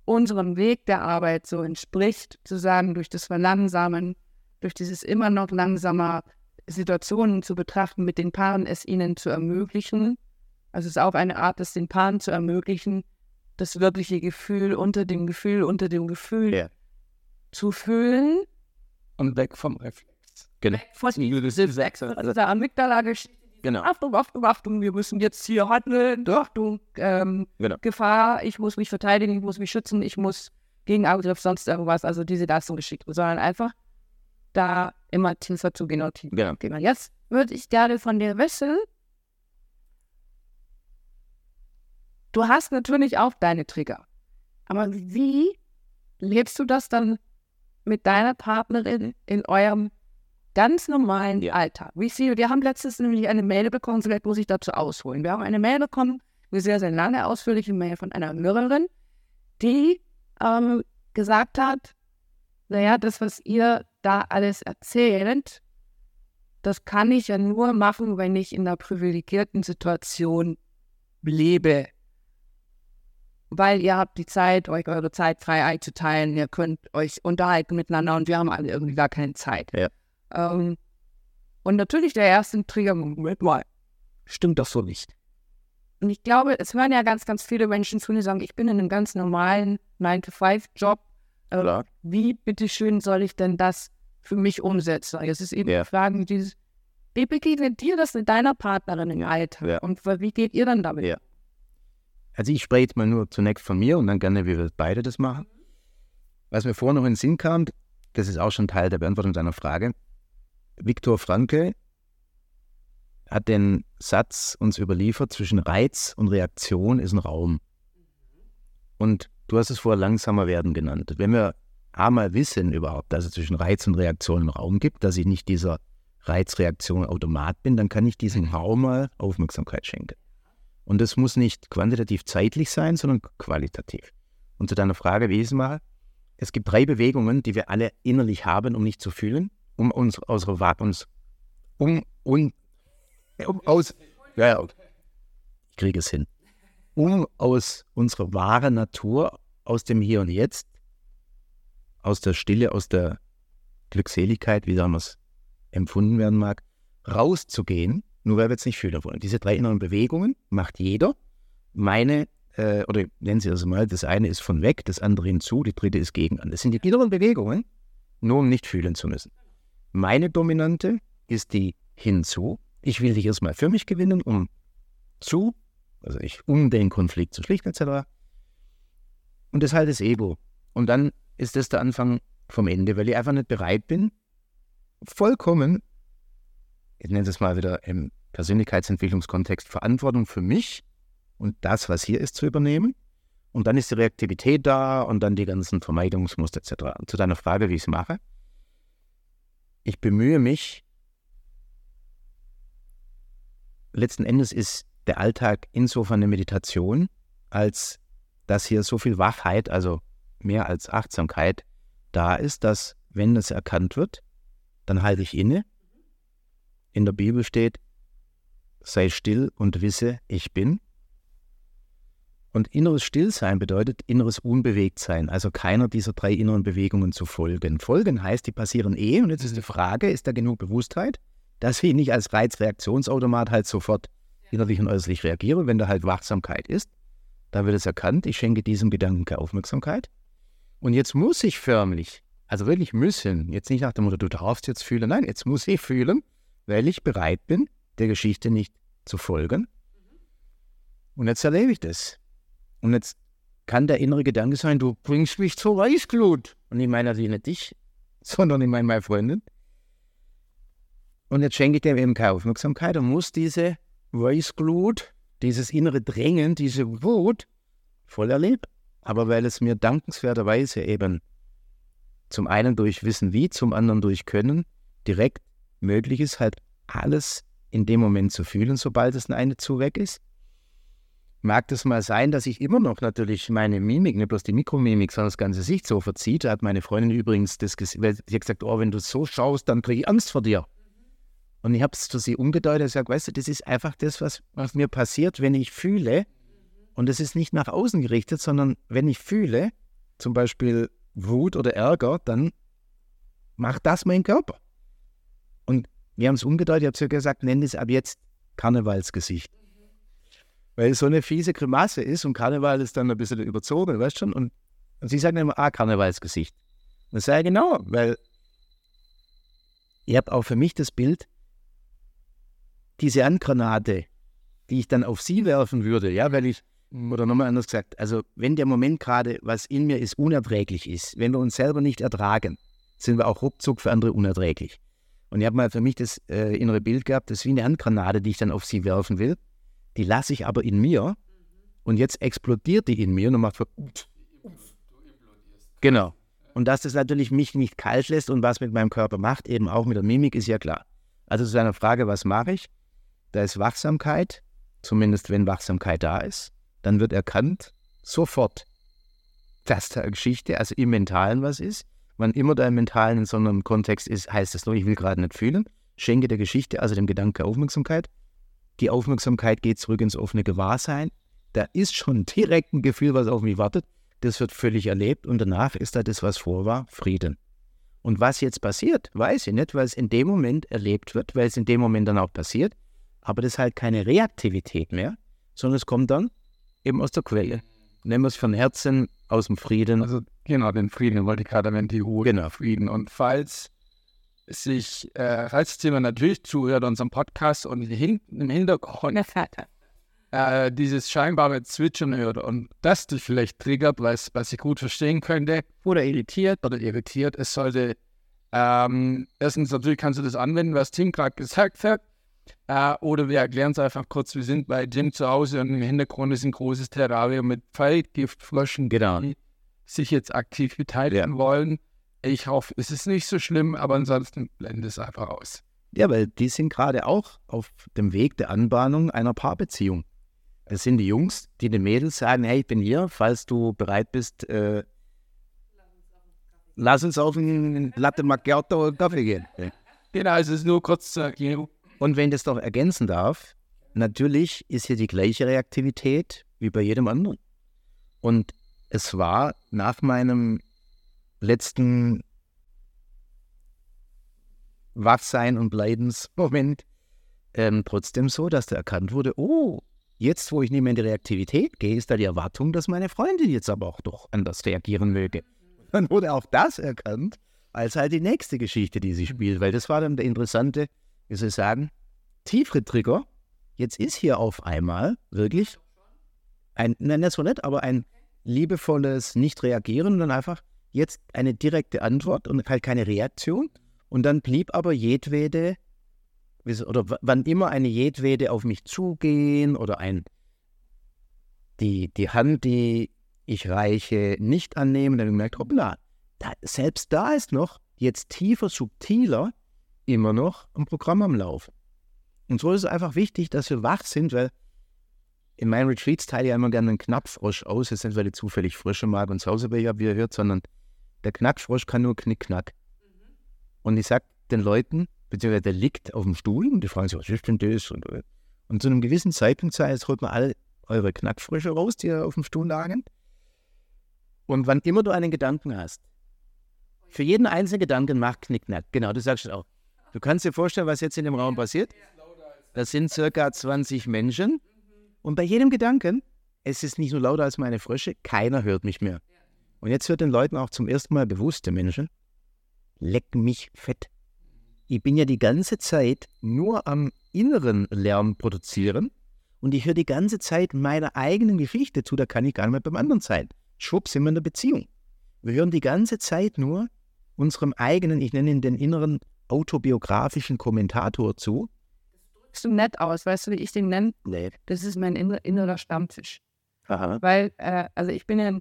unserem Weg der Arbeit so entspricht, zu sagen, durch das Verlangsamen, durch dieses immer noch langsamer Situationen zu betrachten, mit den Paaren es ihnen zu ermöglichen. Also es ist auch eine Art, es den Paaren zu ermöglichen, das wirkliche Gefühl unter dem Gefühl, unter dem Gefühl ja. Zu fühlen. Und weg vom Reflex. Genau. Weg von dieser also, Amygdala-Geschichte. Genau. Achtung, Achtung, Achtung, wir müssen jetzt hier handeln. Achtung, ähm, genau. Gefahr, ich muss mich verteidigen, ich muss mich schützen, ich muss gegen Angriff, sonst irgendwas. Also diese Leistungsgeschichte, sondern einfach da immer tiefer zu gehen und tiefer genau. gehen. Jetzt würde ich gerne von dir wissen, du hast natürlich auch deine Trigger. Aber wie lebst du das dann mit deiner Partnerin in eurem ganz normalen ja. Alltag? Wie viel, wir haben letztens nämlich eine Mail bekommen, vielleicht muss ich dazu ausholen. Wir haben eine Mail bekommen, eine sehr, sehr lange, ausführliche Mail von einer Hörerin, die ähm, gesagt hat, naja, das, was ihr da alles erzählt, das kann ich ja nur machen, wenn ich in einer privilegierten Situation lebe. Weil ihr habt die Zeit, euch eure Zeit frei einzuteilen, ihr könnt euch unterhalten miteinander und wir haben alle irgendwie gar keine Zeit. Ja. Ähm, und natürlich der erste Trigger, Moment mal, stimmt das so nicht. Und ich glaube, es hören ja ganz, ganz viele Menschen zu, die sagen, ich bin in einem ganz normalen 9-to-5-Job äh, wie bitteschön soll ich denn das für mich umsetzen? Jetzt ist eben ja. die Frage, dieses, wie begegnet dir das mit deiner Partnerin im Alter? Ja. Und wie geht ihr dann damit? Ja. Also ich spreche jetzt mal nur zunächst von mir und dann gerne, wie wir beide das machen. Was mir vorher noch in den Sinn kam, das ist auch schon Teil der Beantwortung deiner Frage. Viktor Frankl hat den Satz uns überliefert, zwischen Reiz und Reaktion ist ein Raum. Und Du hast es vorher langsamer werden genannt. Wenn wir einmal wissen überhaupt, dass es zwischen Reiz und Reaktion einen Raum gibt, dass ich nicht dieser Reizreaktion Automat bin, dann kann ich diesem. Raum mal Aufmerksamkeit schenken. Und das muss nicht quantitativ zeitlich sein, sondern qualitativ. Und zu deiner Frage, wie ist es mal? Es gibt drei Bewegungen, die wir alle innerlich haben, um nicht zu fühlen, um uns unsere uns um, um, um aus ja, ich kriege es hin um aus unserer wahren Natur, aus dem Hier und Jetzt, aus der Stille, aus der Glückseligkeit, wie damals empfunden werden mag, rauszugehen, nur weil wir jetzt nicht fühlen wollen. Diese drei inneren Bewegungen macht jeder. Meine, äh, oder nennen Sie das mal, das eine ist von weg, das andere hinzu, die dritte ist gegen an. Das sind die inneren Bewegungen, nur um nicht fühlen zu müssen. Meine Dominante ist die hinzu. Ich will dich erstmal für mich gewinnen, um zu also ich um den Konflikt zu schlichten etc. Und das ist halt das Ego. Und dann ist das der Anfang vom Ende, weil ich einfach nicht bereit bin, vollkommen ich nenne es mal wieder im Persönlichkeitsentwicklungskontext, Verantwortung für mich und das, was hier ist, zu übernehmen. Und dann ist die Reaktivität da und dann die ganzen Vermeidungsmuster etc. zu deiner Frage, wie ich es mache. Ich bemühe mich, letzten Endes ist der Alltag insofern eine Meditation, als dass hier so viel Wachheit, also mehr als Achtsamkeit, da ist, dass, wenn das erkannt wird, dann halte ich inne. In der Bibel steht, sei still und wisse, ich bin. Und inneres Stillsein bedeutet inneres Unbewegtsein, also keiner dieser drei inneren Bewegungen zu folgen. Folgen heißt, die passieren eh, und jetzt ist die Frage, ist da genug Bewusstheit, dass ich nicht als Reizreaktionsautomat halt sofort innerlich und äußerlich reagiere, wenn da halt Wachsamkeit ist. Da wird es erkannt, ich schenke diesem Gedanken keine Aufmerksamkeit. Und jetzt muss ich förmlich, also wirklich müssen, jetzt nicht nach dem Motto, du darfst jetzt fühlen, nein, jetzt muss ich fühlen, weil ich bereit bin, der Geschichte nicht zu folgen. Und jetzt erlebe ich das. Und jetzt kann der innere Gedanke sein, du bringst mich zur Weißglut. Und ich meine natürlich nicht dich, sondern ich meine meine Freundin. Und jetzt schenke ich dem eben keine Aufmerksamkeit und muss diese Weißglut, dieses innere Drängen, diese Wut voll erleben. Aber weil es mir dankenswerterweise eben zum einen durch Wissen wie, zum anderen durch Können direkt möglich ist, halt alles in dem Moment zu fühlen, sobald es eine zu weg ist. Mag das mal sein, dass ich immer noch natürlich meine Mimik, nicht bloß die Mikromimik, sondern das ganze Gesicht so verzieht. Da hat meine Freundin übrigens das weil sie hat gesagt, oh, wenn du so schaust, dann kriege ich Angst vor dir. Und ich habe es für sie umgedeutet und gesagt, weißt du, das ist einfach das, was, was mir passiert, wenn ich fühle. Und das ist nicht nach außen gerichtet, sondern wenn ich fühle, zum Beispiel Wut oder Ärger, dann macht das mein Körper. Und wir haben es umgedeutet, ich habe sogar gesagt, nenn es ab jetzt Karnevalsgesicht. Weil es so eine fiese Grimasse ist und Karneval ist dann ein bisschen überzogen, weißt du schon? Und, und sie sagen immer, ah, Karnevalsgesicht. Und das sei genau, weil ihr habt auch für mich das Bild, diese Handgranate, die ich dann auf sie werfen würde, ja, weil ich, oder nochmal anders gesagt, also wenn der Moment gerade, was in mir ist, unerträglich ist, wenn wir uns selber nicht ertragen, sind wir auch ruckzuck für andere unerträglich. Und ich habe mal für mich das äh, innere Bild gehabt, das ist wie eine Handgranate, die ich dann auf sie werfen will. Die lasse ich aber in mir und jetzt explodiert die in mir und macht so. Genau. Und dass das natürlich mich nicht kalt lässt und was mit meinem Körper macht, eben auch mit der Mimik, ist ja klar. Also zu einer Frage, was mache ich? da ist Wachsamkeit, zumindest wenn Wachsamkeit da ist, dann wird erkannt sofort, dass da Geschichte, also im Mentalen was ist. Wann immer da im Mentalen in so einem Kontext ist, heißt das nur, ich will gerade nicht fühlen. Schenke der Geschichte, also dem Gedanke Aufmerksamkeit. Die Aufmerksamkeit geht zurück ins offene Gewahrsein. Da ist schon direkt ein Gefühl, was auf mich wartet. Das wird völlig erlebt und danach ist da das, was vor war, Frieden. Und was jetzt passiert, weiß ich nicht, weil es in dem Moment erlebt wird, weil es in dem Moment dann auch passiert aber das ist halt keine Reaktivität mehr, sondern es kommt dann eben aus der Quelle. Nehmen wir es von Herzen, aus dem Frieden. Also genau, den Frieden wollte ich gerade erwähnen, die Ruhe, genau. Frieden. Und falls sich, äh, falls jemand natürlich zuhört, unserem Podcast und hinten im Hintergrund äh, dieses scheinbare Zwitschern hört und das dich vielleicht triggert, was, was ich gut verstehen könnte, oder irritiert oder irritiert, es sollte ähm, erstens natürlich kannst du das anwenden, was Tim gerade gesagt hat, äh, oder wir erklären es einfach kurz, wir sind bei Jim zu Hause und im Hintergrund ist ein großes Terrarium mit Pfeilgiftflaschen, genau. die sich jetzt aktiv beteiligen ja. wollen. Ich hoffe, es ist nicht so schlimm, aber ansonsten blende es einfach aus. Ja, weil die sind gerade auch auf dem Weg der Anbahnung einer Paarbeziehung. Das sind die Jungs, die den Mädels sagen, hey, ich bin hier, falls du bereit bist, äh, lass uns auf einen Latte Macchiato und Kaffee gehen. Genau, es ist nur kurz zur Erklärung. Und wenn das doch ergänzen darf, natürlich ist hier die gleiche Reaktivität wie bei jedem anderen. Und es war nach meinem letzten Wachsein und Leidensmoment ähm, trotzdem so, dass da erkannt wurde, oh, jetzt, wo ich nicht mehr in die Reaktivität gehe, ist da die Erwartung, dass meine Freundin jetzt aber auch doch anders reagieren möge. Dann wurde auch das erkannt als halt die nächste Geschichte, die sie spielt, weil das war dann der interessante wie soll ich sagen, tiefere Trigger. Jetzt ist hier auf einmal wirklich ein, nein, nicht so nett, aber ein liebevolles Nicht-Reagieren und dann einfach jetzt eine direkte Antwort und halt keine Reaktion. Und dann blieb aber jedwede oder wann immer eine jedwede auf mich zugehen oder ein die, die Hand, die ich reiche, nicht annehmen, dann habe ich gemerkt, hoppla, da, selbst da ist noch jetzt tiefer, subtiler immer noch ein Programm am Laufen. Und so ist es einfach wichtig, dass wir wach sind, weil in meinen Retreats teile ich immer gerne einen Knackfrosch aus. Jetzt nicht, weil ich zufällig Frösche mag und zu Hause bin, wie ihr hört, sondern der Knackfrosch kann nur Knickknack. Mhm. Und ich sage den Leuten, beziehungsweise der liegt auf dem Stuhl und die fragen sich, was ist denn das? Und, und zu einem gewissen Zeitpunkt sei es, holt man alle eure Knackfrösche raus, die auf dem Stuhl lagen. Und wann immer du einen Gedanken hast, für jeden einzelnen Gedanken macht Knickknack. Genau, du sagst es auch. Du kannst dir vorstellen, was jetzt in dem Raum passiert. Das sind circa 20 Menschen. Und bei jedem Gedanken, es ist nicht nur lauter als meine Frösche, keiner hört mich mehr. Und jetzt wird den Leuten auch zum ersten Mal bewusst, der Menschen, leck mich fett. Ich bin ja die ganze Zeit nur am inneren Lärm produzieren und ich höre die ganze Zeit meiner eigenen Geschichte zu, da kann ich gar nicht mehr beim anderen sein. Schwupp sind wir in der Beziehung. Wir hören die ganze Zeit nur unserem eigenen, ich nenne ihn den inneren autobiografischen Kommentator zu. Das drückst du nett aus, weißt du, wie ich den nenne? Nee. Das ist mein inner, innerer Stammtisch. Aha. Weil, äh, also ich bin ja,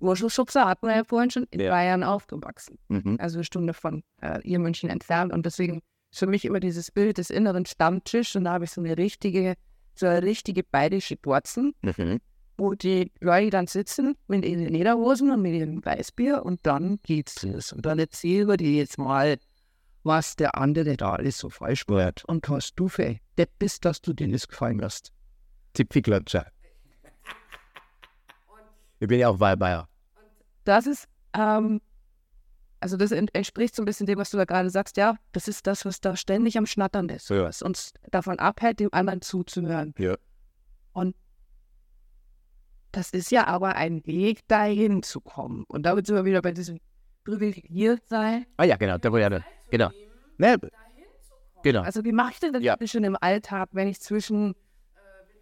Wurzelschubser hatten wir ja vorhin schon, in Ja. Bayern aufgewachsen. Mhm. Also eine Stunde von äh, ihr München entfernt. Und deswegen ist für mich immer dieses Bild des inneren Stammtischs. Und da habe ich so eine richtige, so eine richtige bayerische Borzen, Mhm. wo die Leute dann sitzen mit ihren Lederhosen und mit ihrem Weißbier und dann geht's los. Und dann erzählen wir dir jetzt mal, was der andere da alles so falsch macht und was du für Depp bist, dass du dir das gefallen lässt. Zipfelklatscher. Ich bin ja auch Wahlbayer. Das ist, ähm, also das ent- entspricht so ein bisschen dem, was du da gerade sagst. Ja, das ist das, was da ständig am Schnattern ist, Ja. was uns davon abhält, dem anderen zuzuhören. Ja. Und das ist ja aber ein Weg, dahin zu kommen. Und damit sind wir wieder bei diesem Privilegiertsein. Ah ja, genau, da ich ja dann. Genau. Ne, genau. Also wie mache ich denn das Ja. schon im Alltag, wenn ich zwischen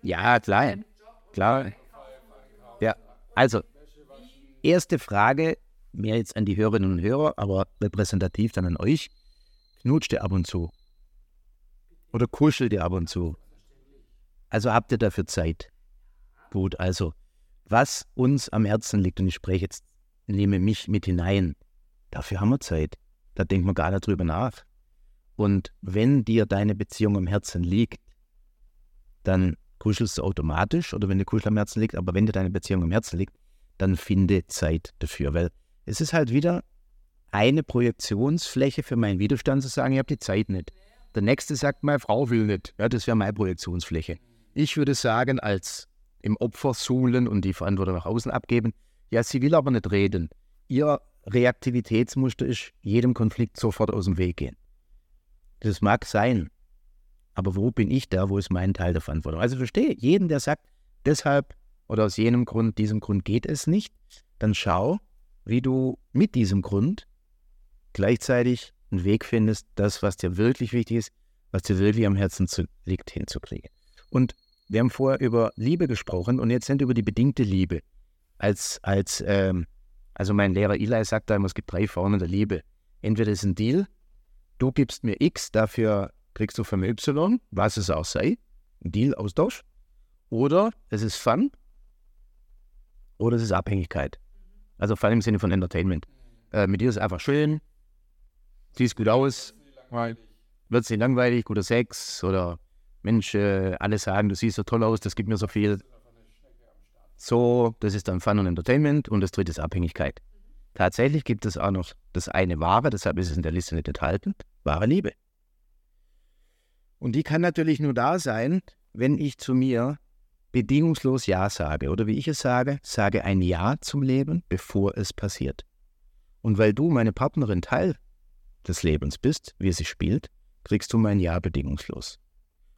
Ja, klar. Klar. Ja, also, erste Frage, mehr jetzt an die Hörerinnen und Hörer, aber repräsentativ dann an euch. Knutscht ihr ab und zu? Oder kuschelt ihr ab und zu? Also habt ihr dafür Zeit? Gut, also, was uns am Herzen liegt, und ich spreche jetzt, nehme mich mit hinein, dafür haben wir Zeit. Da denkt man gar nicht drüber nach. Und wenn dir deine Beziehung am Herzen liegt, dann kuschelst du automatisch oder wenn dir Kuschel am Herzen liegt, aber wenn dir deine Beziehung am Herzen liegt, dann finde Zeit dafür, weil es ist halt wieder eine Projektionsfläche für meinen Widerstand zu sagen, ich habe die Zeit nicht. Der nächste sagt, meine Frau will nicht. Ja, das wäre meine Projektionsfläche. Ich würde sagen, als im Opfer suhlen und die Verantwortung nach außen abgeben, ja, sie will aber nicht reden. Ihr Reaktivitätsmuster ist, jedem Konflikt sofort aus dem Weg gehen. Das mag sein, aber wo bin ich da? Wo ist mein Teil der Verantwortung? Also verstehe jeden, der sagt, deshalb oder aus jenem Grund, diesem Grund geht es nicht, dann schau, wie du mit diesem Grund gleichzeitig einen Weg findest, das, was dir wirklich wichtig ist, was dir wirklich am Herzen liegt, hinzukriegen. Und wir haben vorher über Liebe gesprochen und jetzt sind wir über die bedingte Liebe. Als, als, ähm, also mein Lehrer Eli sagt da immer, es gibt drei Formen der Liebe. Entweder ist ein Deal, du gibst mir X, dafür kriegst du von mir Y, was es auch sei, ein Deal, Austausch. Oder es ist Fun oder es ist Abhängigkeit. Also Fun im Sinne von Entertainment. Äh, mit dir ist es einfach schön, siehst gut aus, wird es nicht langweilig, guter Sex oder Mensch, äh, alle sagen, du siehst so toll aus, das gibt mir so viel. So, das ist dann Fun und Entertainment und das dritte ist Abhängigkeit. Tatsächlich gibt es auch noch das eine wahre, deshalb ist es in der Liste nicht enthalten, wahre Liebe. Und die kann natürlich nur da sein, wenn ich zu mir bedingungslos Ja sage. Oder wie ich es sage, sage ein Ja zum Leben, bevor es passiert. Und weil du meine Partnerin Teil des Lebens bist, wie es sich spielt, kriegst du mein Ja bedingungslos.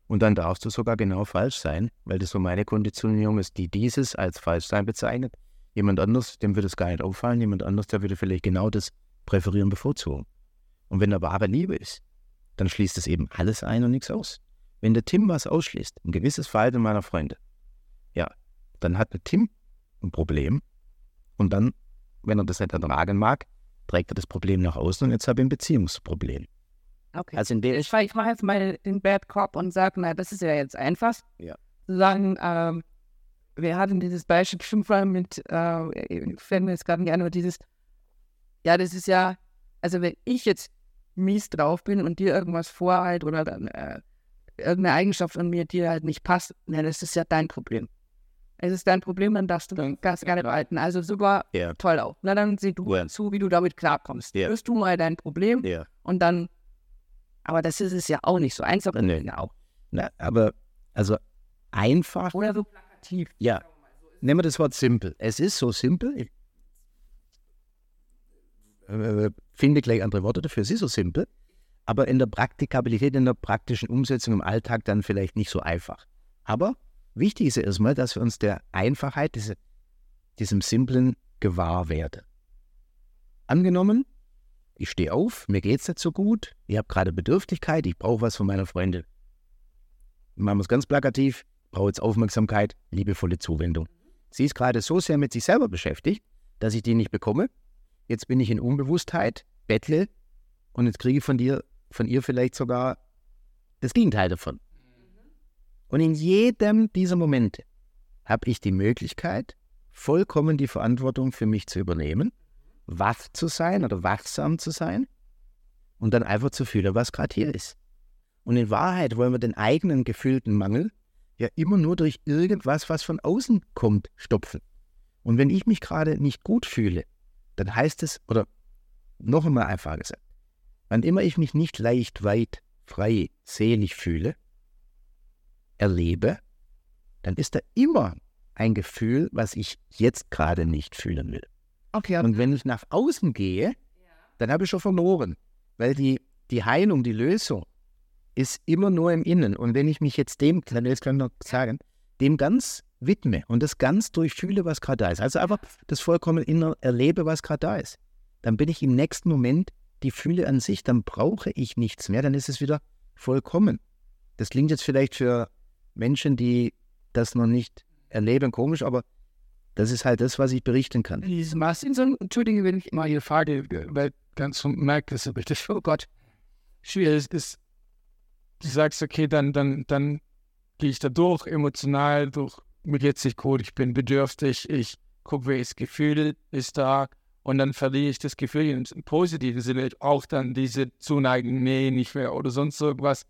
Und dann darfst du sogar genau falsch sein, weil das so meine Konditionierung ist, die dieses als Falschsein bezeichnet. Jemand anders, dem würde es gar nicht auffallen, jemand anders, der würde vielleicht genau das präferieren, bevorzugen. Und wenn da wahre Liebe ist, dann schließt es eben alles ein und nichts aus. Wenn der Tim was ausschließt, ein gewisses Verhalten meiner Freunde, ja, dann hat der Tim ein Problem und dann, wenn er das nicht ertragen mag, trägt er das Problem nach außen und jetzt habe ich ein Beziehungsproblem. Okay. Also in der ich, ich mache jetzt mal den Bad Cop und sage, na, das ist ja jetzt einfach. Ja. Sagen, ähm, wir hatten dieses Beispiel bestimmt mal mit, äh, fällt mir jetzt gerade nicht ein, aber dieses, ja, das ist ja, also wenn ich jetzt mies drauf bin und dir irgendwas vorhalt oder dann äh, irgendeine Eigenschaft an mir dir halt nicht passt, dann ist es ja dein Problem. Es ist dein Problem, dann darfst du Dann- das gar nicht ja. behalten. Also super Ja. toll auch. Na, dann sieh du Ja. zu, wie du damit klarkommst. Ja. Löst du mal dein Problem Ja. und dann, aber das ist es ja auch nicht so einfach. Nee. Auch. Na, aber also einfach. Oder so plakativ. Ja. Nehmen wir das Wort simpel. Es ist so simpel. Ich äh, finde gleich andere Worte dafür. Es ist so simpel. Aber in der Praktikabilität, in der praktischen Umsetzung im Alltag dann vielleicht nicht so einfach. Aber wichtig ist ja erstmal, dass wir uns der Einfachheit, diese, diesem Simplen gewahr werden. Angenommen, ich stehe auf, mir geht es nicht so gut, ich habe gerade Bedürftigkeit, ich brauche was von meiner Freundin. Machen wir es ganz plakativ, brauche jetzt Aufmerksamkeit, liebevolle Zuwendung. Sie ist gerade so sehr mit sich selber beschäftigt, dass ich die nicht bekomme. Jetzt bin ich in Unbewusstheit, bettle und jetzt kriege ich von dir, von ihr vielleicht sogar das Gegenteil davon. Und in jedem dieser Momente habe ich die Möglichkeit, vollkommen die Verantwortung für mich zu übernehmen, wach zu sein oder wachsam zu sein und dann einfach zu fühlen, was gerade hier ist. Und in Wahrheit wollen wir den eigenen gefühlten Mangel ja immer nur durch irgendwas, was von außen kommt, stopfen. Und wenn ich mich gerade nicht gut fühle, dann heißt es, oder noch einmal einfach gesagt, wann immer ich mich nicht leicht, weit, frei, selig fühle, erlebe, dann ist da immer ein Gefühl, was ich jetzt gerade nicht fühlen will. Okay, Und wenn ich nach außen gehe, dann habe ich schon verloren. Weil die, die Heilung, die Lösung ist immer nur im Innen. Und wenn ich mich jetzt dem, jetzt kann ich noch sagen, dem ganz widme und das ganz durchfühle, was gerade da ist. Also einfach das vollkommen inner erlebe, was gerade da ist. Dann bin ich im nächsten Moment die Fühle an sich, dann brauche ich nichts mehr, dann ist es wieder vollkommen. Das klingt jetzt vielleicht für Menschen, die das noch nicht erleben, komisch, aber das ist halt das, was ich berichten kann. Dieses Massenson, entschuldige, wenn ich mal hier frage, weil ganz merkt das aber das, oh Gott, schwierig ist. Du sagst, okay, dann, dann, dann gehe ich da durch, emotional durch, mir geht's nicht gut, ich bin bedürftig, ich gucke, welches Gefühl ist da und dann verliere ich das Gefühl im positiven Sinne, auch dann diese Zuneigung, nee, nicht mehr oder sonst irgendwas.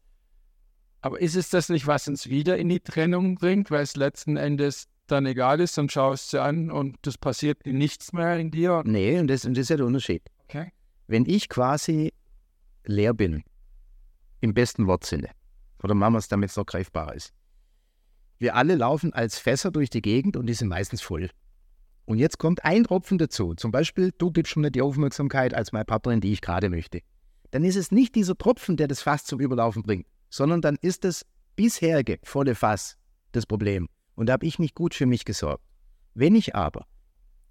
Aber ist es das nicht, was uns wieder in die Trennung bringt, weil es letzten Endes dann egal ist, dann schaust du an und das passiert nichts mehr in dir? Nee, und das, und das ist ja der Unterschied. Okay. Wenn ich quasi leer bin, im besten Wortsinne, oder machen wir es, damit es noch greifbar ist. Wir alle laufen als Fässer durch die Gegend und die sind meistens voll. Und jetzt kommt ein Tropfen dazu. Zum Beispiel, du gibst mir nicht die Aufmerksamkeit als meine Partnerin, die ich gerade möchte. Dann ist es nicht dieser Tropfen, der das Fass zum Überlaufen bringt, sondern dann ist das bisherige volle Fass das Problem. Und da habe ich nicht gut für mich gesorgt. Wenn ich aber,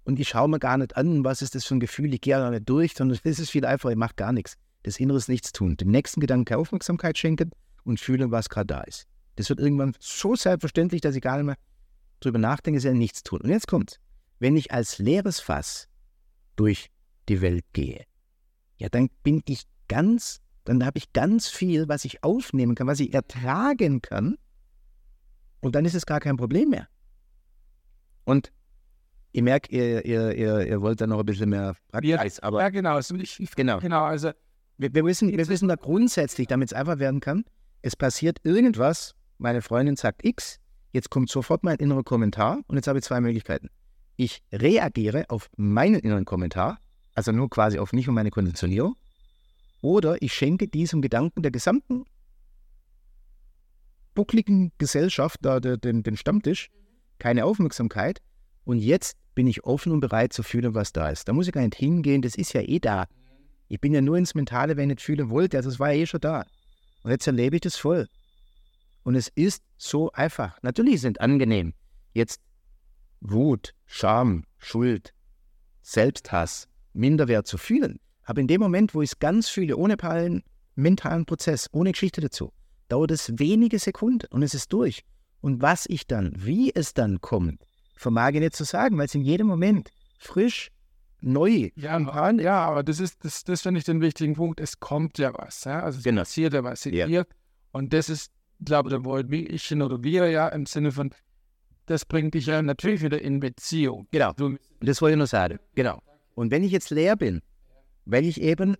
und ich schaue mir gar nicht an, was ist das für ein Gefühl, ich gehe da nicht durch, sondern es ist viel einfacher, ich mache gar nichts. Das Inneres nichts tun. Dem nächsten Gedanken Aufmerksamkeit schenken und fühlen, was gerade da ist. Das wird irgendwann so selbstverständlich, dass ich gar nicht mehr drüber nachdenke, es ist ja nichts tun. Und jetzt kommt's. Wenn ich als leeres Fass durch die Welt gehe, ja, dann bin ich ganz, dann habe ich ganz viel, was ich aufnehmen kann, was ich ertragen kann. Und dann ist es gar kein Problem mehr. Und ich merke, ihr, ihr, ihr, ihr wollt da noch ein bisschen mehr Praxis, aber Ja, genau. Also ich, ich, genau. genau, also Wir, wir, wissen, wir wissen da grundsätzlich, damit es einfach werden kann, es passiert irgendwas, meine Freundin sagt X, jetzt kommt sofort mein innerer Kommentar und jetzt habe ich zwei Möglichkeiten. Ich reagiere auf meinen inneren Kommentar, also nur quasi auf mich und meine Konditionierung, oder ich schenke diesem Gedanken der gesamten buckligen Gesellschaft, da den, den Stammtisch, keine Aufmerksamkeit und jetzt bin ich offen und bereit zu fühlen, was da ist. Da muss ich gar nicht hingehen, das ist ja eh da. Ich bin ja nur ins Mentale, wenn ich nicht fühlen wollte. Also es war ja eh schon da. Und jetzt erlebe ich das voll. Und es ist so einfach. Natürlich sind angenehm. Jetzt Wut, Scham, Schuld, Selbsthass, Minderwert zu fühlen. Aber in dem Moment, wo ich es ganz fühle, ohne parallelen mentalen Prozess, ohne Geschichte dazu, dauert es wenige Sekunden und es ist durch. Und was ich dann, wie es dann kommt, vermag ich nicht zu sagen, weil es in jedem Moment frisch, neu. Ja, ja, aber das ist, das, das finde ich den wichtigen Punkt. Es kommt ja was. Ja? Also es Genau. passiert ja was in Ja. dir. Und das ist, glaube da wollen ich oder wir ja im Sinne von, das bringt dich ja natürlich wieder in Beziehung. Genau. Du, Das wollte ich nur sagen. Genau. Und wenn ich jetzt leer bin, weil ich eben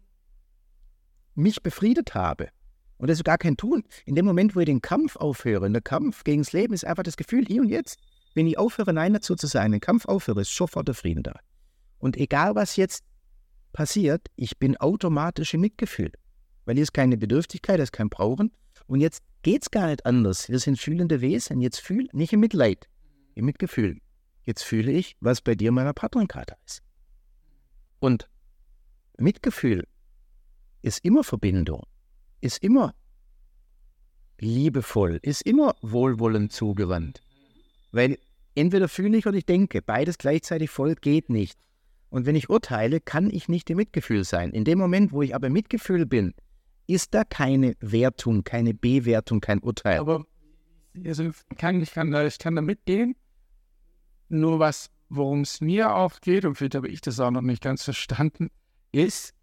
mich befriedet habe, und das ist gar kein Tun, in dem Moment, wo ich den Kampf aufhöre, der Kampf gegen das Leben ist einfach das Gefühl hier und jetzt. Wenn ich aufhöre, Nein dazu zu sagen, den Kampf aufhöre, ist sofort der Frieden da. Und egal, was jetzt passiert, ich bin automatisch im Mitgefühl. Weil hier ist keine Bedürftigkeit, es ist kein Brauchen. Und jetzt geht es gar nicht anders. Wir sind fühlende Wesen. Jetzt fühl, nicht im Mitleid, im Mitgefühl. Jetzt fühle ich, was bei dir meiner gerade ist. Und Mitgefühl ist immer Verbindung, ist immer liebevoll, ist immer wohlwollend zugewandt. Weil entweder fühle ich oder ich denke, beides gleichzeitig voll geht nicht. Und wenn ich urteile, kann ich nicht im Mitgefühl sein. In dem Moment, wo ich aber Mitgefühl bin, ist da keine Wertung, keine Bewertung, kein Urteil. aber also kann, ich, kann ich kann da mitgehen. Nur was, worum es mir auch geht, und vielleicht habe ich das auch noch nicht ganz verstanden, ist,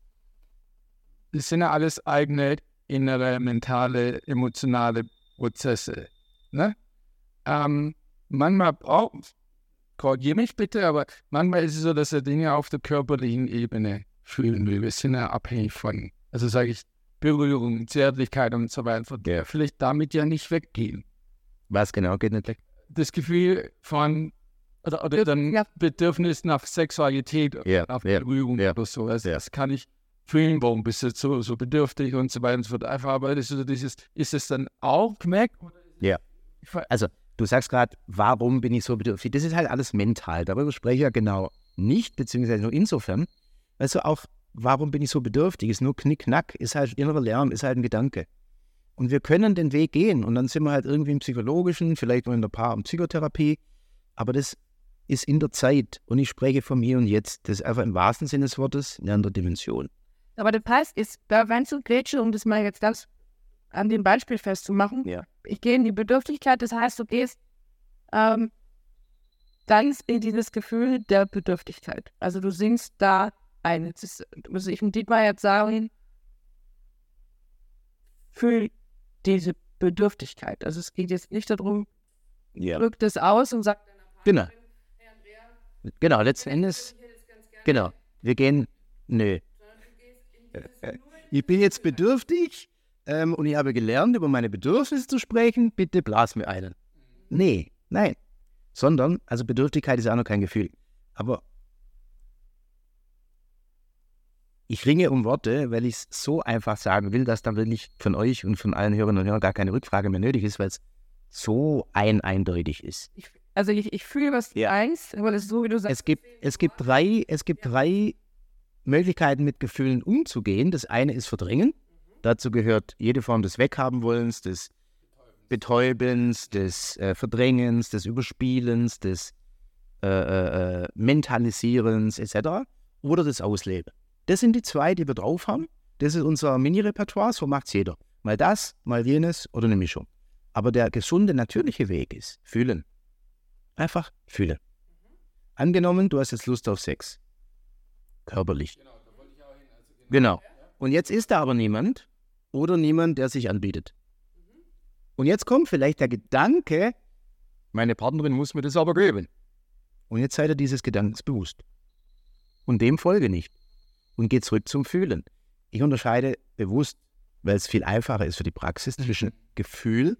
es sind ja alles eigene innere, mentale, emotionale Prozesse. Ne? Ähm, manchmal braucht, korrigiere mich bitte, aber manchmal ist es so, dass er Dinge auf der körperlichen Ebene fühlen will. Wir sind ja abhängig von, also sage ich, Berührung, Zärtlichkeit und so weiter. Ja. Vielleicht damit ja nicht weggehen. Was genau geht nicht weg? Das Gefühl von, oder, oder dann Ja. Bedürfnis nach Sexualität, Ja, nach ja, Berührung ja. oder so. Also Ja. Das kann ich fühlen, warum bist du so, so bedürftig und so weiter und so fort. Einfach, ist, so dieses, ist es dann auch Kmeck? Ja. Also, du sagst gerade, warum bin ich so bedürftig? Das ist halt alles mental. Darüber spreche ich ja genau nicht, beziehungsweise nur insofern. Du, auch, warum bin ich so bedürftig? Ist nur Knickknack, ist halt innerer Lärm, ist halt ein Gedanke. Und wir können den Weg gehen und dann sind wir halt irgendwie im Psychologischen, vielleicht nur in der Paar- und Psychotherapie. Aber das ist in der Zeit und ich spreche vom Hier und Jetzt. Das ist einfach im wahrsten Sinne des Wortes eine andere Dimension. Aber das heißt, ist, rein zu Grätsche, um das mal jetzt ganz an dem Beispiel festzumachen, Ja. ich gehe in die Bedürftigkeit, das heißt, du gehst ähm, ganz in dieses Gefühl der Bedürftigkeit. Also du sinkst da ein. Jetzt ist, muss ich dem Dietmar jetzt sagen, fühl diese Bedürftigkeit. Also es geht jetzt nicht darum, Ja. drückt es aus und sagt, Genau. Genau, letzten Endes, genau. Wir gehen, nö. Äh, Ich bin jetzt bedürftig ähm, und ich habe gelernt, über meine Bedürfnisse zu sprechen. Bitte blas mir einen. Nee, nein. Sondern, also Bedürftigkeit ist auch noch kein Gefühl. Aber ich ringe um Worte, weil ich es so einfach sagen will, dass dann wirklich von euch und von allen Hörerinnen und Hörern gar keine Rückfrage mehr nötig ist, weil es so ein eindeutig ist. ich, also ich, ich fühle, was du Ja. meinst, aber das ist so, wie du sagst. Es gibt, es gibt drei, es gibt drei Möglichkeiten, mit Gefühlen umzugehen. Das eine ist Verdrängen. Dazu gehört jede Form des Weghabenwollens, des Betäubens, des äh, Verdrängens, des Überspielens, des äh, äh, äh, Mentalisierens etc. Oder das Ausleben. Das sind die zwei, die wir drauf haben. Das ist unser Mini-Repertoire, so macht es jeder. Mal das, mal jenes oder eine Mischung. Aber der gesunde, natürliche Weg ist fühlen. Einfach fühlen. Angenommen, du hast jetzt Lust auf Sex. Körperlich. Genau. Und jetzt ist da aber niemand oder niemand, der sich anbietet. Und jetzt kommt vielleicht der Gedanke, meine Partnerin muss mir das aber geben. Und jetzt seid ihr dieses Gedankens bewusst. Und dem folge nicht. Und geht zurück zum Fühlen. Ich unterscheide bewusst, weil es viel einfacher ist für die Praxis, zwischen Gefühl,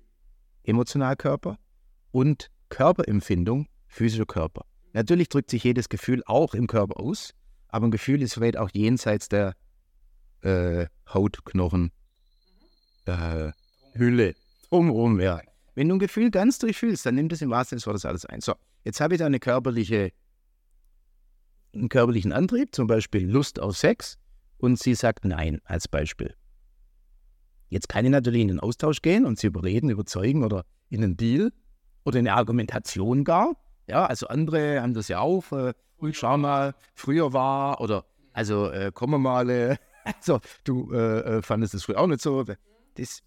Emotionalkörper und Körperempfindung, physischer Körper. Natürlich drückt sich jedes Gefühl auch im Körper aus, aber ein Gefühl ist vielleicht auch jenseits der äh, Haut, Knochen, äh, Hülle, drumherum, ja. Wenn du ein Gefühl ganz durchfühlst, dann nimmt es im wahrsten Sinne des Wortes alles ein. So, jetzt habe ich da eine körperliche, einen körperlichen Antrieb, zum Beispiel Lust auf Sex, und sie sagt Nein als Beispiel. Jetzt kann ich natürlich in den Austausch gehen und sie überreden, überzeugen oder in einen Deal oder in eine Argumentation gar. Ja, also andere haben das ja auch. Äh, schau mal, früher war oder also äh, komm mal, äh, also du äh, äh, fandest das früher auch nicht so. Das,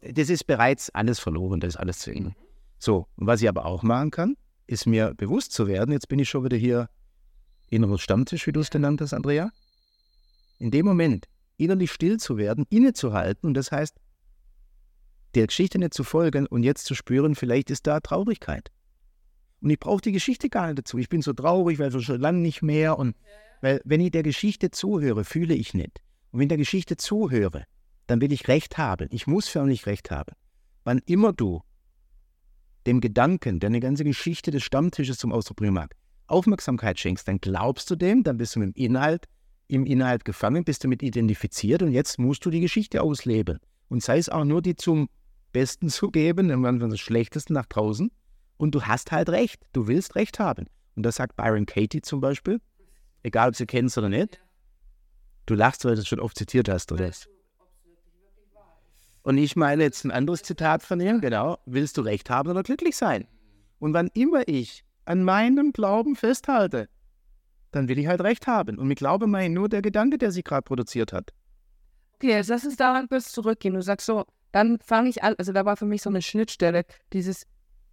das ist bereits alles verloren, das ist alles zu Ende. So, und was ich aber auch machen kann, ist mir bewusst zu werden, jetzt bin ich schon wieder hier innerer Stammtisch, wie du es genannt hast, Andrea. In dem Moment innerlich still zu werden, innezuhalten und das heißt, der Geschichte nicht zu folgen und jetzt zu spüren, vielleicht ist da Traurigkeit. Und ich brauche die Geschichte gar nicht dazu. Ich bin so traurig, weil wir schon lange nicht mehr und weil wenn ich der Geschichte zuhöre, fühle ich nicht. Und wenn der Geschichte zuhöre, dann will ich Recht haben. Ich muss förmlich Recht haben. Wann immer du dem Gedanken, der eine ganze Geschichte des Stammtisches zum Ausdruck bringen mag, Aufmerksamkeit schenkst, dann glaubst du dem, dann bist du mit dem Inhalt, im Inhalt gefangen, bist du mit identifiziert und jetzt musst du die Geschichte ausleben. Und sei es auch nur die zum Besten zu geben, irgendwann von das Schlechtesten nach draußen. Und du hast halt Recht. Du willst Recht haben. Und das sagt Byron Katie zum Beispiel. Egal, ob sie kennst oder nicht. Du lachst, weil du es schon oft zitiert hast, oder? Und ich meine jetzt ein anderes Zitat von ihm, genau. Willst du Recht haben oder glücklich sein? Und wann immer ich an meinem Glauben festhalte, dann will ich halt Recht haben. Und mit Glaube meine ich nur der Gedanke, der sich gerade produziert hat. Okay, jetzt lass uns daran kurz zurückgehen. Du sagst so, dann fange ich an, also da war für mich so eine Schnittstelle, dieses,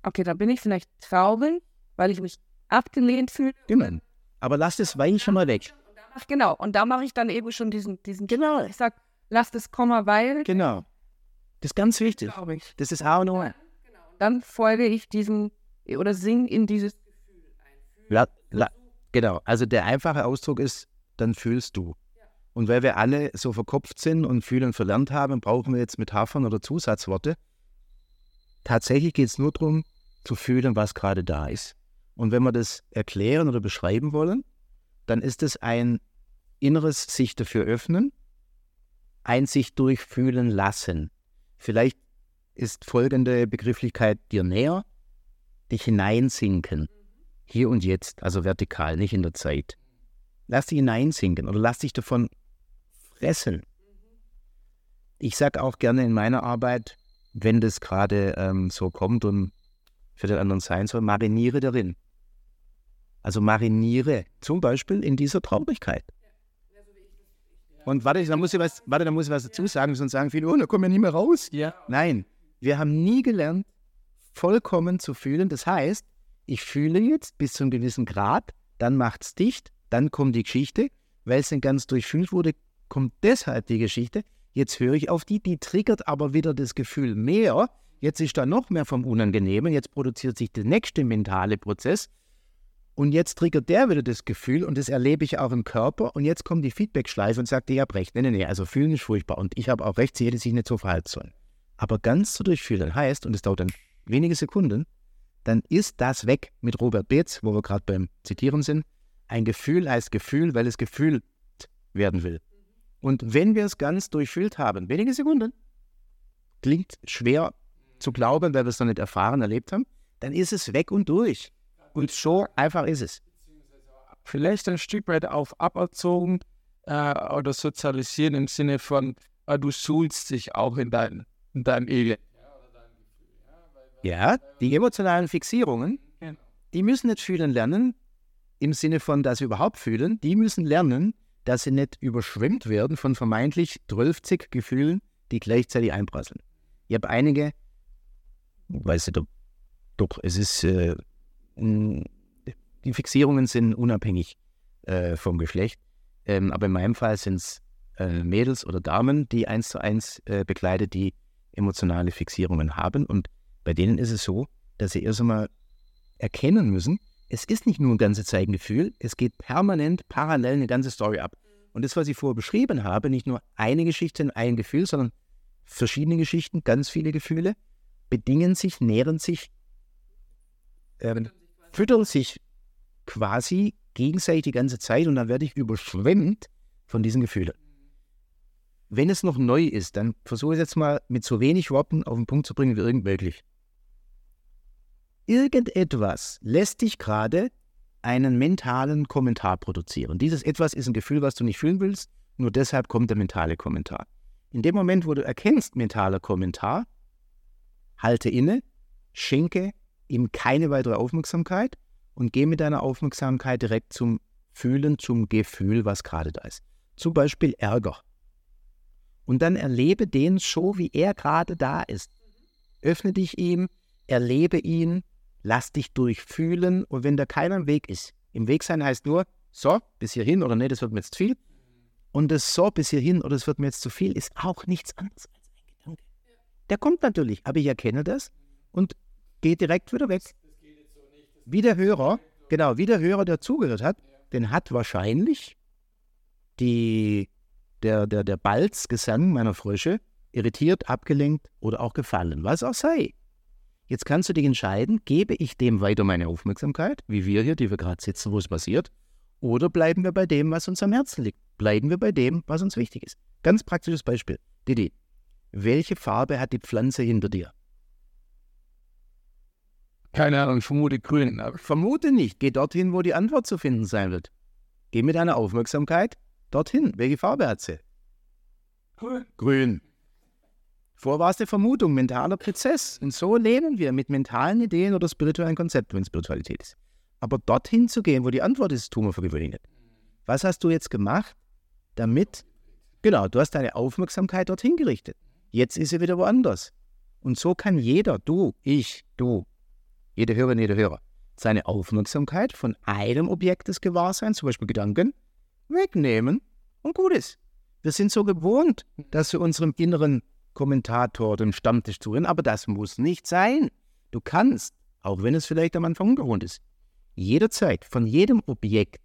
okay, da bin ich vielleicht traurig, weil ich mich abgelehnt fühle. Genau. Aber lass das Wein schon mal weg. Ach, genau, und da mache ich dann eben schon diesen, diesen genau. Ich sag, lass das Komma, weil. Genau. Das ist ganz wichtig. Ich. Das ist A und O. Dann folge ich diesem oder sing in dieses Gefühl ein. La, la, genau. Also der einfache Ausdruck ist, dann fühlst du. Und weil wir alle so verkopft sind und fühlen verlernt haben, brauchen wir jetzt Metaphern oder Zusatzworte. Tatsächlich geht es nur darum, zu fühlen, was gerade da ist. Und wenn wir das erklären oder beschreiben wollen, dann ist es ein inneres sich dafür öffnen, ein sich durchfühlen lassen. Vielleicht ist folgende Begrifflichkeit dir näher, dich hineinsinken, hier und jetzt, also vertikal, nicht in der Zeit. Lass dich hineinsinken oder lass dich davon fressen. Ich sage auch gerne in meiner Arbeit, wenn das gerade ähm, so kommt und für den anderen sein soll, mariniere darin. Also mariniere zum Beispiel in dieser Traurigkeit. Und warte, da muss ich was, warte, da muss ich was dazu sagen, sonst sagen viele, oh, da kommen wir nicht mehr raus. Ja. Nein, wir haben nie gelernt, vollkommen zu fühlen. Das heißt, ich fühle jetzt bis zu einem gewissen Grad, dann macht es dicht, dann kommt die Geschichte, weil es dann ganz durchfühlt wurde, kommt deshalb die Geschichte. Jetzt höre ich auf die, die triggert aber wieder das Gefühl mehr. Jetzt ist da noch mehr vom Unangenehmen, jetzt produziert sich der nächste mentale Prozess. Und jetzt triggert der wieder das Gefühl und das erlebe ich auch im Körper. Und jetzt kommt die Feedback-Schleife und sagt, ich habe recht. Nee, nee, nee, also fühlen ist furchtbar. Und ich habe auch recht, sie hätte sich nicht so verhalten sollen. Aber ganz zu durchfühlen heißt, und es dauert dann wenige Sekunden, dann ist das weg mit Robert Beetz, wo wir gerade beim Zitieren sind. Ein Gefühl heißt Gefühl, weil es gefühlt werden will. Und wenn wir es ganz durchfühlt haben, wenige Sekunden, klingt schwer zu glauben, weil wir es noch nicht erfahren, erlebt haben, dann ist es weg und durch. Und so einfach ist es. Vielleicht ein Stück weit auf aberzogen äh, oder sozialisieren im Sinne von, äh, du suhlst dich auch in, dein, in deinem Elend. Ja, die emotionalen Fixierungen, die müssen nicht fühlen lernen, im Sinne von, dass sie überhaupt fühlen, die müssen lernen, dass sie nicht überschwemmt werden von vermeintlich 12 Gefühlen, die gleichzeitig einprasseln. Ich habe einige, weiß nicht, ob, doch, es ist, äh, die Fixierungen sind unabhängig äh, vom Geschlecht, ähm, aber in meinem Fall sind es äh, Mädels oder Damen, die eins zu eins äh, begleitet, die emotionale Fixierungen haben. Und bei denen ist es so, dass sie erst einmal erkennen müssen, es ist nicht nur ein ganze Zeit ein Gefühl, es geht permanent parallel eine ganze Story ab. Und das, was ich vorher beschrieben habe, nicht nur eine Geschichte, ein Gefühl, sondern verschiedene Geschichten, ganz viele Gefühle, bedingen sich, nähren sich, ähm, füttern sich quasi gegenseitig die ganze Zeit und dann werde ich überschwemmt von diesen Gefühlen. Wenn es noch neu ist, dann versuche ich es jetzt mal mit so wenig Worten auf den Punkt zu bringen wie irgend möglich. Irgendetwas lässt dich gerade einen mentalen Kommentar produzieren. Dieses etwas ist ein Gefühl, was du nicht fühlen willst, nur deshalb kommt der mentale Kommentar. In dem Moment, wo du erkennst mentaler Kommentar, halte inne, schenke ihm keine weitere Aufmerksamkeit und geh mit deiner Aufmerksamkeit direkt zum Fühlen, zum Gefühl, was gerade da ist. Zum Beispiel Ärger. Und dann erlebe den so, wie er gerade da ist. Öffne dich ihm, erlebe ihn, lass dich durchfühlen und wenn da keiner im Weg ist, im Weg sein heißt nur, so bis hierhin oder nee, das wird mir jetzt zu viel. Und das so bis hierhin oder das wird mir jetzt zu viel ist auch nichts anderes als. Der kommt natürlich, aber ich erkenne das und gehe direkt wieder weg. Wie der Hörer, genau, wie der Hörer, der zugehört hat, den hat wahrscheinlich die, der, der, der Balzgesang meiner Frösche irritiert, abgelenkt oder auch gefallen, was auch sei. Jetzt kannst du dich entscheiden, gebe ich dem weiter meine Aufmerksamkeit, wie wir hier, die wir gerade sitzen, wo es passiert, oder bleiben wir bei dem, was uns am Herzen liegt? Bleiben wir bei dem, was uns wichtig ist. Ganz praktisches Beispiel. Didi, welche Farbe hat die Pflanze hinter dir? Keine Ahnung, ich vermute grün. Aber Vermute nicht. Geh dorthin, wo die Antwort zu finden sein wird. Geh mit deiner Aufmerksamkeit dorthin. Welche Farbe hat sie? grün. Grün. Vor war es eine Vermutung, mentaler Prozess. Und so leben wir mit mentalen Ideen oder spirituellen Konzepten, wenn Spiritualität ist. Aber dorthin zu gehen, wo die Antwort ist, tun wir für gewöhnlich nicht. Was hast du jetzt gemacht, damit? Genau, du hast deine Aufmerksamkeit dorthin gerichtet. Jetzt ist sie wieder woanders. Und so kann jeder, du, ich, du, jede Hörerin, jeder Hörer, seine Aufmerksamkeit von einem Objekt des Gewahrseins, zum Beispiel Gedanken, wegnehmen und gut ist. Wir sind so gewohnt, dass wir unserem inneren Kommentator, dem Stammtisch zuhören, aber das muss nicht sein. Du kannst, auch wenn es vielleicht am Anfang ungewohnt ist, jederzeit von jedem Objekt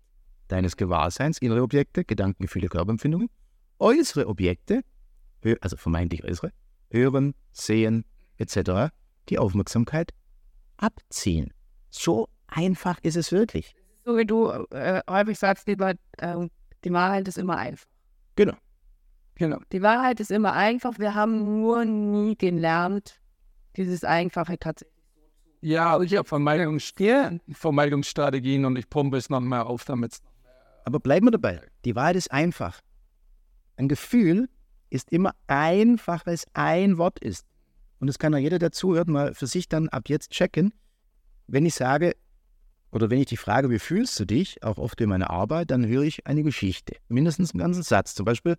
deines Gewahrseins, innere Objekte, Gedanken, Gefühle, Körperempfindungen, äußere Objekte, also vermeintlich äußere, hören, sehen etc., die Aufmerksamkeit abziehen. So einfach ist es wirklich. So wie du äh, häufig sagst, lieber, äh, die Wahrheit ist immer einfach. Genau. Genau. Die Wahrheit ist immer einfach. Wir haben nur nie gelernt, dieses Einfache tatsächlich. Ja, ich habe Vermeidungsstrategien, Vermeidungsstrategien und ich pumpe es nochmal auf, damit es Aber bleiben wir dabei. Die Wahrheit ist einfach. Ein Gefühl ist immer einfach, weil es ein Wort ist. Und das kann ja jeder, der zuhört, mal für sich dann ab jetzt checken. Wenn ich sage, oder wenn ich dich frage, wie fühlst du dich, auch oft in meiner Arbeit, dann höre ich eine Geschichte. Mindestens einen ganzen Satz. Zum Beispiel,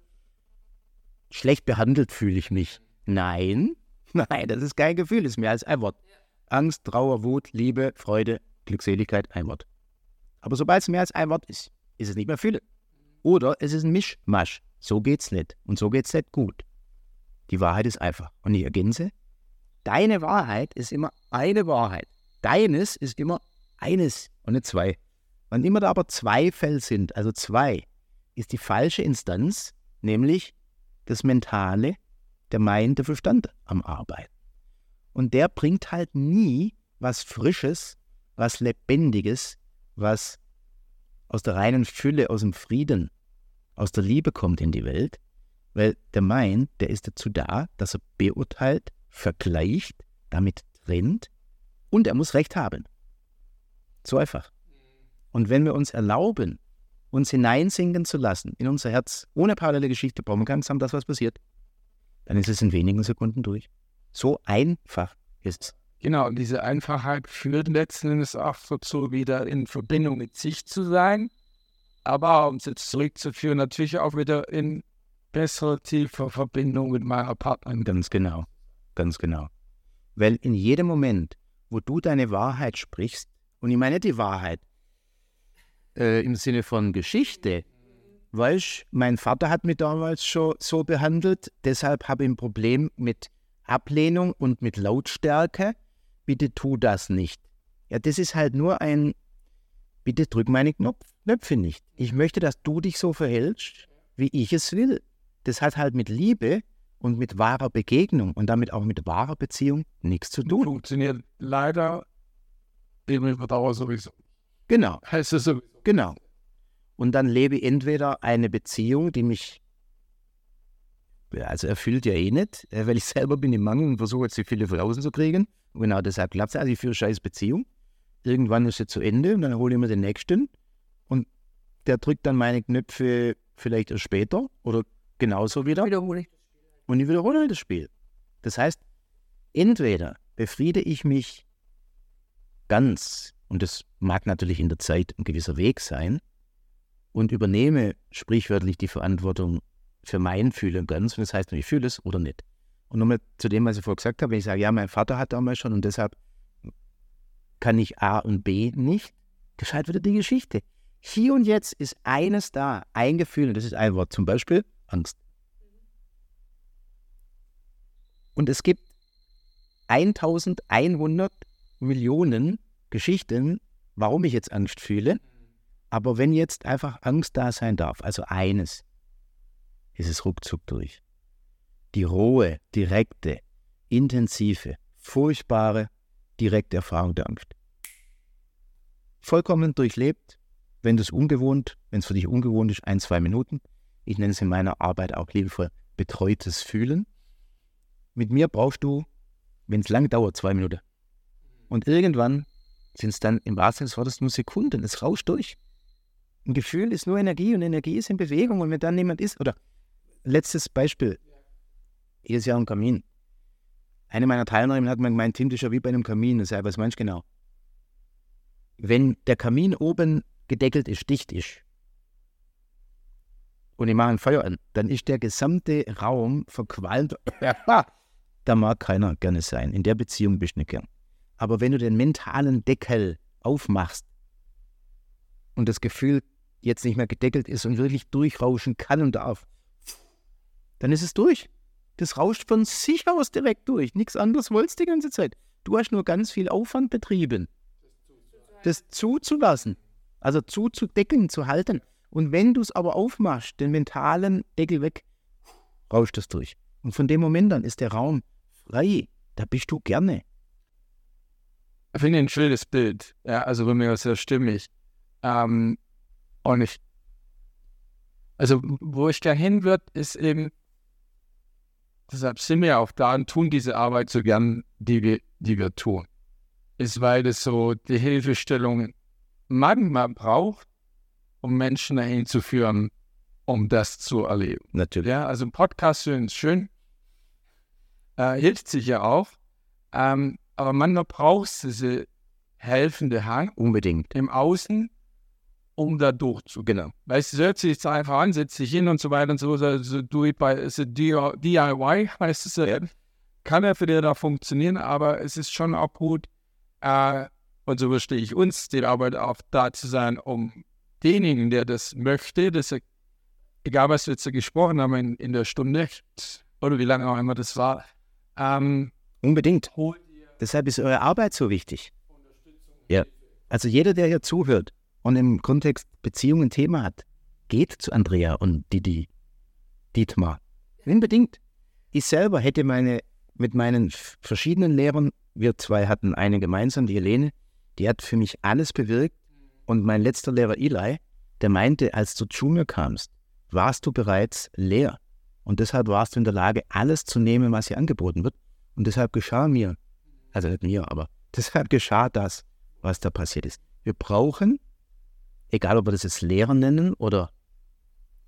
schlecht behandelt fühle ich mich. Nein, nein, das ist kein Gefühl, ist mehr als ein Wort. Angst, Trauer, Wut, Liebe, Freude, Glückseligkeit, ein Wort. Aber sobald es mehr als ein Wort ist, ist es nicht mehr Fülle. Oder es ist ein Mischmasch. So geht's nicht. Und so geht's nicht gut. Die Wahrheit ist einfach. Und ich ergänze, deine Wahrheit ist immer eine Wahrheit. Deines ist immer eines und nicht zwei. Wann immer da aber zwei Fälle sind, also zwei, ist die falsche Instanz, nämlich das Mentale, der Mind, der Verstand am Arbeiten. Und der bringt halt nie was Frisches, was Lebendiges, was aus der reinen Fülle, aus dem Frieden, aus der Liebe kommt in die Welt, weil der Mind, der ist dazu da, dass er beurteilt, vergleicht, damit trennt und er muss Recht haben. So einfach. Und wenn wir uns erlauben, uns hineinsinken zu lassen in unser Herz, ohne parallele Geschichte, brauchen wir ganz haben, das, was passiert, dann ist es in wenigen Sekunden durch. So einfach ist es. Genau, und diese Einfachheit führt letzten Endes auch dazu, wieder in Verbindung mit sich zu sein, aber um es jetzt zurückzuführen, natürlich auch wieder in bessere, tiefe Verbindung mit meiner Partnerin. Ganz genau, ganz genau. Weil in jedem Moment, wo du deine Wahrheit sprichst, und ich meine die Wahrheit äh, im Sinne von Geschichte, weißt, mein Vater hat mich damals schon so behandelt, deshalb habe ich ein Problem mit Ablehnung und mit Lautstärke. Bitte tu das nicht. Ja, das ist halt nur ein, bitte drück meine Knopf, Knöpfe nicht. Ich möchte, dass du dich so verhältst, wie ich es will. Das hat halt mit Liebe und mit wahrer Begegnung und damit auch mit wahrer Beziehung nichts zu tun. Funktioniert leider eben über Dauer sowieso. Genau, Heißt es sowieso. genau. Und dann lebe ich entweder eine Beziehung, die mich, also erfüllt ja eh nicht, äh, weil ich selber bin im Mangel und versuche jetzt die viele von außen zu kriegen. Und genau deshalb klappt es. Also ich führe eine scheiß Beziehung. Irgendwann ist sie zu Ende und dann hole ich mir den nächsten und der drückt dann meine Knöpfe vielleicht erst später oder genauso wieder. Wiederhole und ich wiederhole halt das Spiel. Das heißt, entweder befriede ich mich ganz, und das mag natürlich in der Zeit ein gewisser Weg sein, und übernehme sprichwörtlich die Verantwortung für mein Fühlen ganz, und das heißt, ich fühle es oder nicht. Und nochmal zu dem, was ich vorher gesagt habe, wenn ich sage, ja, mein Vater hat damals schon und deshalb kann ich A und B nicht, gescheit wieder die Geschichte. Hier und jetzt ist eines da, ein Gefühl, und das ist ein Wort, zum Beispiel Angst. Und es gibt 1100 Millionen Geschichten, warum ich jetzt Angst fühle. Aber wenn jetzt einfach Angst da sein darf, also eines, ist es ruckzuck durch. Die rohe, direkte, intensive, furchtbare, direkte Erfahrung der Angst. Vollkommen durchlebt, wenn das ungewohnt, wenn es für dich ungewohnt ist, ein, zwei Minuten. Ich nenne es in meiner Arbeit auch liebevoll betreutes Fühlen. Mit mir brauchst du, wenn es lang dauert, zwei Minuten. Und irgendwann sind es dann im wahrsten Sinne des nur Sekunden. Es rauscht durch. Ein Gefühl ist nur Energie und Energie ist in Bewegung. Und wenn dann jemand ist, oder letztes Beispiel, hier ist ja ein Kamin. Eine meiner Teilnehmerinnen hat mir gemeint, Tim, das ist ja wie bei einem Kamin. Das sei, was meinst du genau? Wenn der Kamin oben gedeckelt ist, dicht ist, und ich mache ein Feuer an, dann ist der gesamte Raum verqualmt. da mag keiner gerne sein. In der Beziehung bist du nicht gern. Aber wenn du den mentalen Deckel aufmachst und das Gefühl jetzt nicht mehr gedeckelt ist und wirklich durchrauschen kann und darf, dann ist es durch. Das rauscht von sich aus direkt durch. Nichts anderes wolltest du die ganze Zeit. Du hast nur ganz viel Aufwand betrieben, das zuzulassen, also zuzudeckeln, zu halten. Und wenn du es aber aufmachst, den mentalen Deckel weg, rauscht es durch. Und von dem Moment an ist der Raum frei. Da bist du gerne. Ich finde ein schönes Bild. Ja, also bei mir sehr stimmig. Ähm, und ich, also wo ich da hin wird, ist eben, deshalb sind wir auch da und tun diese Arbeit so gern, die wir, die wir tun. Ist, weil es so die Hilfestellung manchmal braucht, um Menschen dahin zu führen, um das zu erleben. Natürlich. Ja, also Podcast ist schön, äh, hilft sicher auch, ähm, aber manchmal brauchst du diese helfende Hand Unbedingt. im Außen, um da durchzugehen. Genau. Weißt du, setzt sich einfach an, setzt sich hin und so weiter und so, so, so do it by, so DIY heißt es ja. Kann ja für dich da funktionieren, aber es ist schon auch gut, äh, und so verstehe ich uns, die Arbeit auch da zu sein, um denjenigen, der das möchte, dass er, egal was wir jetzt gesprochen haben in, in der Stunde, oder wie lange auch immer das war, ähm, Unbedingt. Deshalb ist eure Arbeit so wichtig. Ja. Also jeder, der hier zuhört und im Kontext Beziehungen ein Thema hat, geht zu Andrea und Didi, Dietmar. Unbedingt. Ich selber hätte meine, mit meinen verschiedenen Lehrern, wir zwei hatten eine gemeinsam, die Helene, die hat für mich alles bewirkt. Und mein letzter Lehrer Eli, der meinte, als du zu mir kamst, warst du bereits leer. Und deshalb warst du in der Lage, alles zu nehmen, was dir angeboten wird. Und deshalb geschah mir, also nicht mir, aber deshalb geschah das, was da passiert ist. Wir brauchen, egal ob wir das jetzt Lehrer nennen oder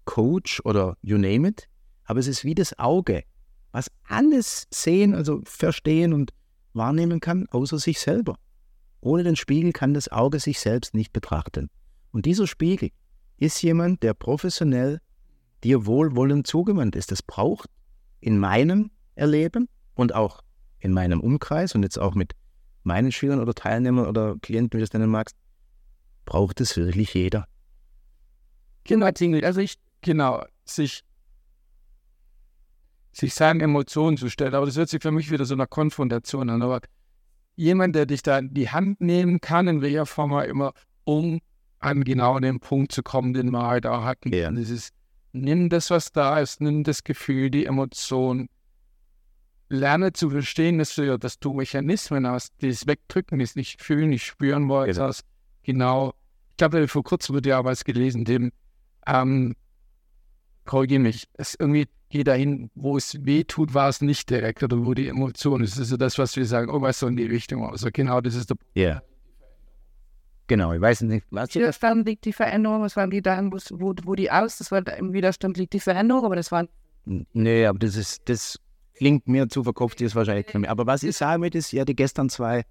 Coach oder you name it, aber es ist wie das Auge, was alles sehen, also verstehen und wahrnehmen kann, außer sich selber. Ohne den Spiegel kann das Auge sich selbst nicht betrachten. Und dieser Spiegel ist jemand, der professionell dir wohlwollend zugewandt ist. Das braucht in meinem Erleben und auch in meinem Umkreis und jetzt auch mit meinen Schülern oder Teilnehmern oder Klienten, wie du das nennen magst, braucht es wirklich jeder. Genau, also ich, genau, sich, sich seinen Emotionen zu stellen, aber das hört sich für mich wieder so nach Konfrontation an, aber jemand, der dich da in die Hand nehmen kann, in welcher Form auch immer, um an genau den Punkt zu kommen, den wir halt auch hatten. Ja. Das ist nimm das, was da ist, nimm das Gefühl, die Emotion. Lerne zu verstehen, dass du, dass du Mechanismen hast, die es wegdrücken, die es nicht fühlen, nicht spüren wolltest. Genau. Genau. Ich glaube, vor kurzem wird ja was gelesen, dem, ähm, korrigiere mich, es irgendwie geht dahin, wo es weh tut, war es nicht direkt oder wo die Emotion ist. Das ist so das, was wir sagen, oh, was so in die Richtung. Also genau, das ist der Ja. Genau, ich weiß nicht, was ihr Widerstand liegt die Veränderung, es waren die Daten, wo, wo die aus, das war im Widerstand liegt die Veränderung, aber das waren Nee, aber das ist, das klingt mir zu verkopft, ist wahrscheinlich nicht mehr. Aber was ich sagen möchte, ist, ich hatte gestern zwei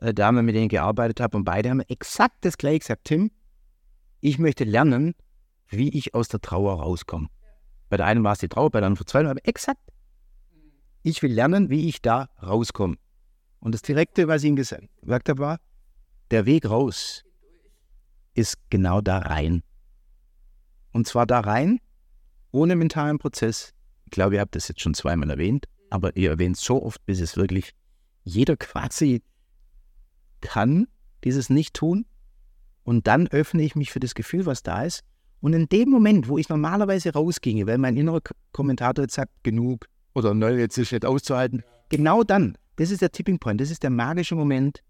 äh, Damen, mit denen ich gearbeitet habe, und beide haben exakt das gleiche gesagt. Tim, ich möchte lernen, wie ich aus der Trauer rauskomme. Bei der einen war es die Trauer, bei der anderen Verzweiflung, aber exakt. Ich will lernen, wie ich da rauskomme. Und das Direkte, was ich ihnen gesagt habe, war, der Weg raus ist genau da rein. Und zwar da rein, ohne mentalen Prozess. Ich glaube, ihr habt das jetzt schon zweimal erwähnt, aber ihr erwähnt so oft, bis es wirklich jeder quasi kann, dieses Nicht-Tun. Und dann öffne ich mich für das Gefühl, was da ist. Und in dem Moment, wo ich normalerweise rausginge, weil mein innerer Kommentator jetzt sagt, genug oder neu, jetzt ist nicht auszuhalten, genau dann, das ist der Tipping Point, das ist der magische Moment,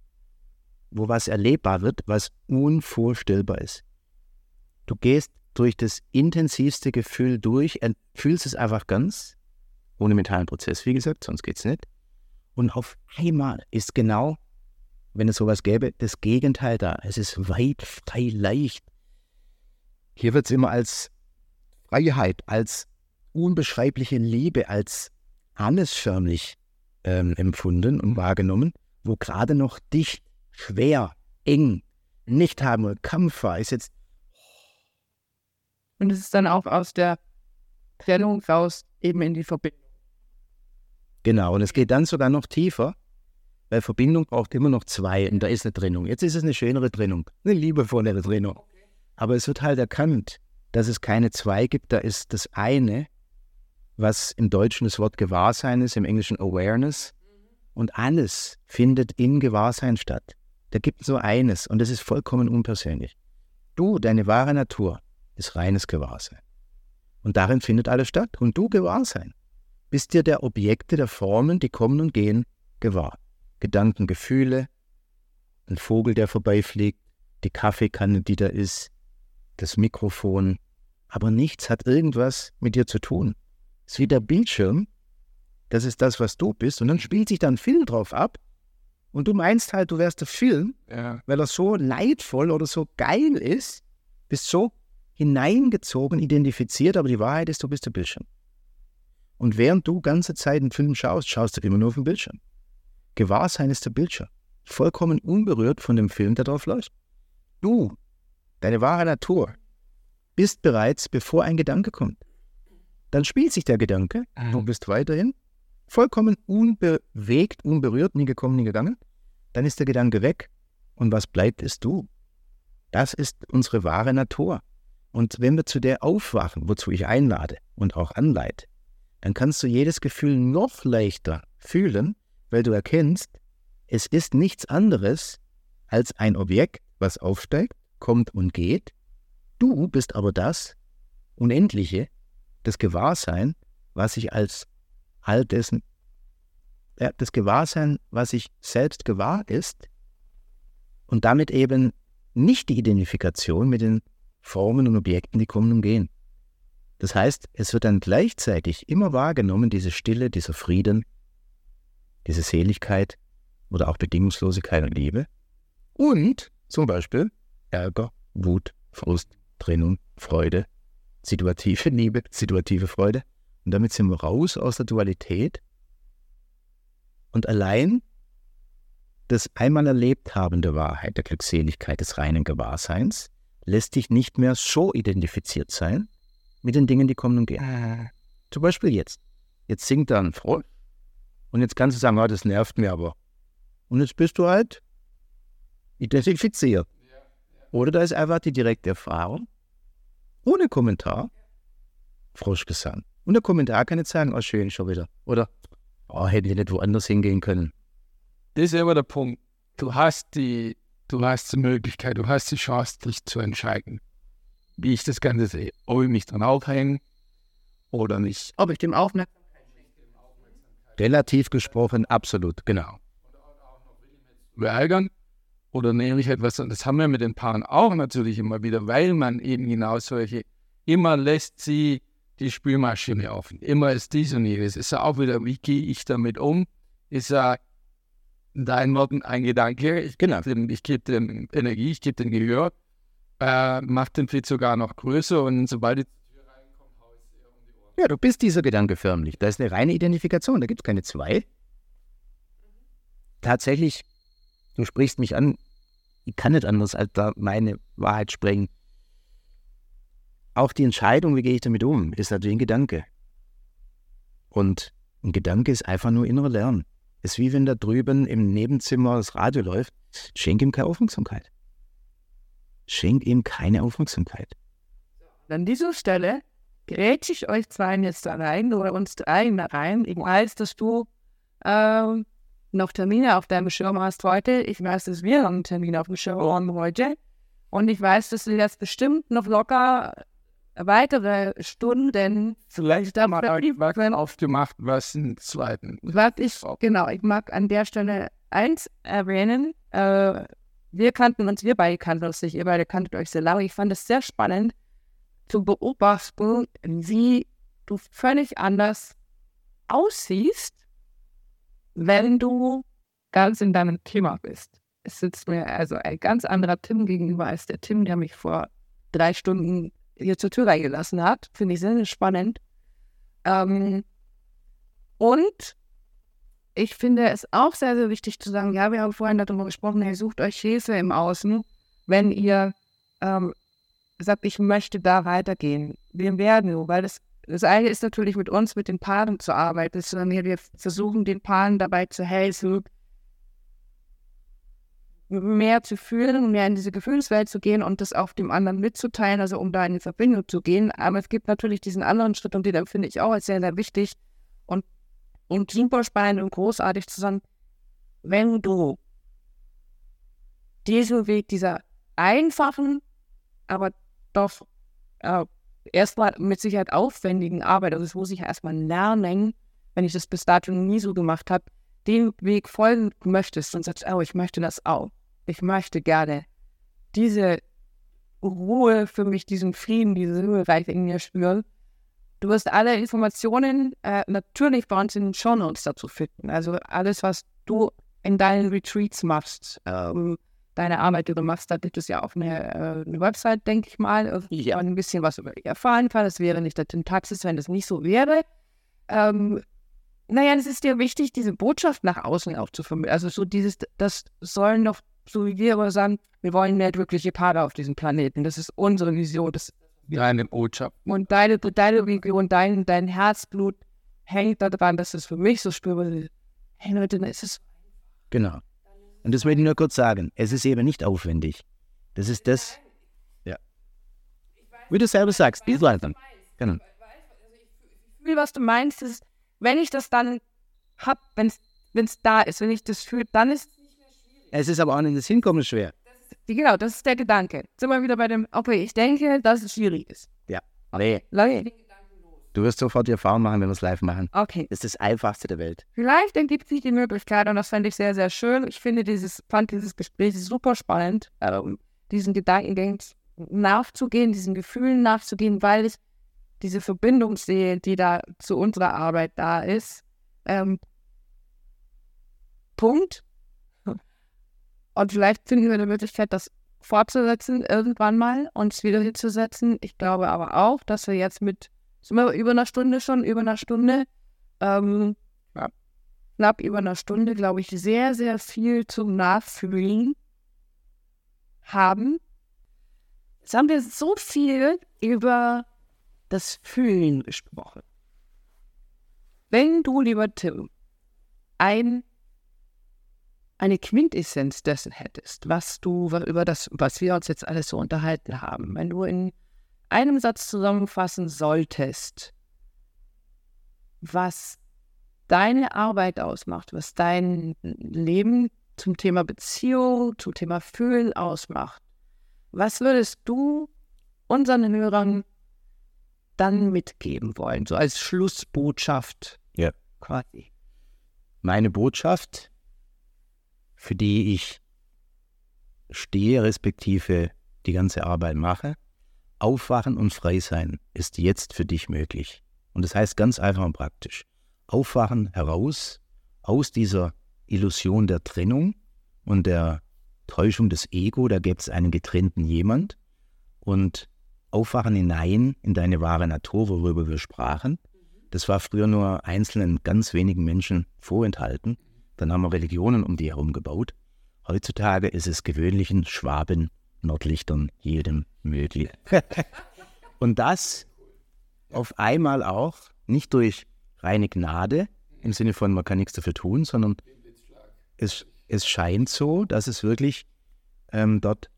wo was erlebbar wird, was unvorstellbar ist. Du gehst durch das intensivste Gefühl durch, fühlst es einfach ganz, ohne mentalen Prozess, wie gesagt, sonst geht es nicht. Und auf einmal ist genau, wenn es sowas gäbe, das Gegenteil da. Es ist weit, frei, leicht. Hier wird es immer als Freiheit, als unbeschreibliche Liebe, als alles förmlich ähm, empfunden und wahrgenommen, wo gerade noch dicht, schwer, eng, nicht haben und Kampf war, ist jetzt. Und es ist dann auch aus der Trennung raus eben in die Verbindung. Genau, und es geht dann sogar noch tiefer, weil Verbindung braucht immer noch zwei und da ist eine Trennung. Jetzt ist es eine schönere Trennung, eine liebevollere Trennung. Aber es wird halt erkannt, dass es keine zwei gibt, da ist das eine was im Deutschen das Wort Gewahrsein ist, im Englischen Awareness. Und alles findet im Gewahrsein statt. Da gibt es nur eines und das ist vollkommen unpersönlich. Du, deine wahre Natur, ist reines Gewahrsein. Und darin findet alles statt. Und du Gewahrsein bist dir der Objekte, der Formen, die kommen und gehen, gewahr. Gedanken, Gefühle, ein Vogel, der vorbeifliegt, die Kaffeekanne, die da ist, das Mikrofon. Aber nichts hat irgendwas mit dir zu tun ist wie der Bildschirm. Das ist das, was du bist. Und dann spielt sich da ein Film drauf ab. Und du meinst halt, du wärst der Film, ja. weil er so leidvoll oder so geil ist, bist so hineingezogen, identifiziert, aber die Wahrheit ist, du bist der Bildschirm. Und während du ganze Zeit einen Film schaust, schaust du immer nur auf den Bildschirm. Gewahrsein ist der Bildschirm. Vollkommen unberührt von dem Film, der drauf läuft. Du, deine wahre Natur, bist bereits, bevor ein Gedanke kommt. Dann spielt sich der Gedanke, mhm. du bist weiterhin vollkommen unbewegt, unberührt, nie gekommen, nie gegangen. Dann ist der Gedanke weg und was bleibt, ist du. Das ist unsere wahre Natur. Und wenn wir zu der aufwachen, wozu ich einlade und auch anleite, dann kannst du jedes Gefühl noch leichter fühlen, weil du erkennst, es ist nichts anderes als ein Objekt, was aufsteigt, kommt und geht. Du bist aber das Unendliche, das Gewahrsein, was ich als all dessen, ja, das Gewahrsein, was ich selbst gewahr ist und damit eben nicht die Identifikation mit den Formen und Objekten, die kommen und gehen. Das heißt, es wird dann gleichzeitig immer wahrgenommen, diese Stille, dieser Frieden, diese Seligkeit oder auch Bedingungslosigkeit und Liebe. Und zum Beispiel Ärger, Wut, Frust, Trennung, Freude, situative Liebe, situative Freude. Und damit sind wir raus aus der Dualität. Und allein das einmal erlebt haben der Wahrheit, der Glückseligkeit, des reinen Gewahrseins, lässt dich nicht mehr so identifiziert sein mit den Dingen, die kommen und gehen. Ah. Zum Beispiel jetzt. Jetzt singt da ein Frosch und jetzt kannst du sagen, oh, das nervt mir aber. Und jetzt bist du halt identifiziert. Oder da ist einfach die direkte Erfahrung, ohne Kommentar Froschgesang. Und der Kommentar kann jetzt sagen, oh schön, schon wieder. Oder, oh, hätten wir nicht woanders hingehen können. Das ist immer der Punkt. Du hast die, du hast die Möglichkeit, du hast die Chance, dich zu entscheiden, wie ich das Ganze sehe. Ob ich mich dran aufhänge oder nicht. Ob ich dem Aufmerksamkeit Relativ gesprochen, absolut, genau. Ärgern oder nehme ich etwas, und das haben wir mit den Paaren auch natürlich immer wieder, weil man eben genau solche, immer lässt sie die Spülmaschine offen, immer ist dies und jenes. Ist ja auch wieder, wie gehe ich damit um? Ist ja dein Worten ein Gedanke, ich, genau. dem, ich gebe dem Energie, ich gebe dem Gehör, äh, macht den Fit sogar noch größer und sobald die Tür reinkommt, haue ich sie um die Ohren. Ja, du bist dieser Gedanke förmlich. Da ist eine reine Identifikation, da gibt es keine zwei. Tatsächlich, du sprichst mich an, ich kann nicht anders als da meine Wahrheit sprengen. Auch die Entscheidung, wie gehe ich damit um, ist natürlich ein Gedanke. Und ein Gedanke ist einfach nur innerer Lernen. Es ist wie wenn da drüben im Nebenzimmer das Radio läuft, schenke ihm keine Aufmerksamkeit. schenk ihm keine Aufmerksamkeit. An dieser Stelle grätsche ich euch zwei jetzt da rein oder uns dreien da rein. Ich weiß, dass du ähm, noch Termine auf deinem Schirm hast heute. Ich weiß, dass wir noch einen Termin auf dem Schirm haben heute. Und ich weiß, dass du jetzt bestimmt noch locker weitere Stunden Vielleicht haben wir aufgemacht, was einen zweiten. Was ich, genau, ich mag an der Stelle eins erwähnen. Äh, wir kannten uns, wir beide kannten uns nicht, ihr beide kanntet euch sehr lange. Ich fand es sehr spannend zu beobachten, wie du völlig anders aussiehst, wenn du ganz in deinem Thema bist. Es sitzt mir also ein ganz anderer Tim gegenüber als der Tim, der mich vor drei Stunden hier zur Tür reingelassen hat. Finde ich sehr, spannend. Ähm, und ich finde es auch sehr, sehr wichtig zu sagen, ja, wir haben vorhin darüber gesprochen, ihr sucht euch Hilfe im Außen, wenn ihr ähm, sagt, ich möchte da weitergehen. Wir werden, weil das, das eine ist natürlich mit uns, mit den Paaren zu arbeiten, sondern wir versuchen den Paaren dabei zu helfen, mehr zu fühlen, mehr in diese Gefühlswelt zu gehen und das auch dem anderen mitzuteilen, also um da in die Verbindung zu gehen. Aber es gibt natürlich diesen anderen Schritt und den finde ich auch als sehr, sehr wichtig und, und super spannend und großartig zu sagen, wenn du diesen Weg dieser einfachen, aber doch äh, erstmal mit Sicherheit aufwendigen Arbeit, also das muss ich erstmal lernen, wenn ich das bis dato nie so gemacht habe, den Weg folgen möchtest und sagst, oh, ich möchte das auch. Ich möchte gerne diese Ruhe für mich, diesen Frieden, diese Himmelreich in mir spüren. Du wirst alle Informationen äh, natürlich bei uns in den Notes dazu finden. Also alles, was du in deinen Retreats machst, ähm, deine Arbeit, die du machst, da gibt es ja auch eine, äh, eine Website, denke ich mal, ja. man ein bisschen was über dich erfahren kann. Das wäre nicht der Taxis, wenn das nicht so wäre. Ähm, naja, es ist dir wichtig, diese Botschaft nach außen auch zu vermitteln. Also so dieses, das sollen doch, so wie wir aber sagen, wir wollen mehr glückliche Paare auf diesem Planeten. Das ist unsere Vision. Das deine Botschaft. Und deine, deine Vision, dein, dein Herzblut hängt daran, dass es für mich so spürbar ist. Hey Leute, ist es. Genau. Und das möchte ich nur kurz sagen. Es ist eben nicht aufwendig. Das ist das. Ja. Wie du selber sagst, die Leute. Genau. Ich fühle, was du meinst, ist, wenn ich das dann habe, wenn es da ist, wenn ich das fühle, dann ist es nicht mehr schwierig. Es ist aber auch nicht das Hinkommen schwer. Genau, das ist der Gedanke. Jetzt sind wir wieder bei dem, okay, ich denke, dass es schwierig ist. Ja. Nee. Okay. Du wirst sofort die Erfahrung machen, wenn wir es live machen. Okay. Das ist das Einfachste der Welt. Vielleicht ergibt sich die Möglichkeit, und das fände ich sehr, sehr schön. Ich finde dieses, fand dieses Gespräch super spannend, äh, diesen Gedankengängen nachzugehen, diesen Gefühlen nachzugehen, weil ich diese Verbindung sehe, die da zu unserer Arbeit da ist. Ähm, Punkt. Und vielleicht finden wir eine Möglichkeit, das fortzusetzen irgendwann mal, uns wieder hinzusetzen. Ich glaube aber auch, dass wir jetzt mit, sind wir über einer Stunde schon, über einer Stunde, ähm, ja, knapp über einer Stunde, glaube ich, sehr, sehr viel zum Nachfühlen haben. Jetzt haben wir so viel über das Fühlen gesprochen. Wenn du, lieber Tim, ein, eine Quintessenz dessen hättest, was du über das, was wir uns jetzt alles so unterhalten haben, wenn du in einem Satz zusammenfassen solltest, was deine Arbeit ausmacht, was dein Leben zum Thema Beziehung, zum Thema Fühlen ausmacht, was würdest du unseren Hörern dann mitgeben wollen, so als Schlussbotschaft ja. quasi? Meine Botschaft, für die ich stehe, respektive die ganze Arbeit mache, Aufwachen und frei sein ist jetzt für dich möglich. Und das heißt ganz einfach und praktisch. Aufwachen heraus aus dieser Illusion der Trennung und der Täuschung des Ego, da gibt es einen getrennten jemand und Aufwachen hinein in deine wahre Natur, worüber wir sprachen. Das war früher nur einzelnen, ganz wenigen Menschen vorenthalten. Dann haben wir Religionen um die herum gebaut. Heutzutage ist es gewöhnlichen Schwaben, Nordlichtern, jedem möglich. Und das auf einmal auch nicht durch reine Gnade, im Sinne von man kann nichts dafür tun, sondern es, es scheint so, dass es wirklich ähm, dort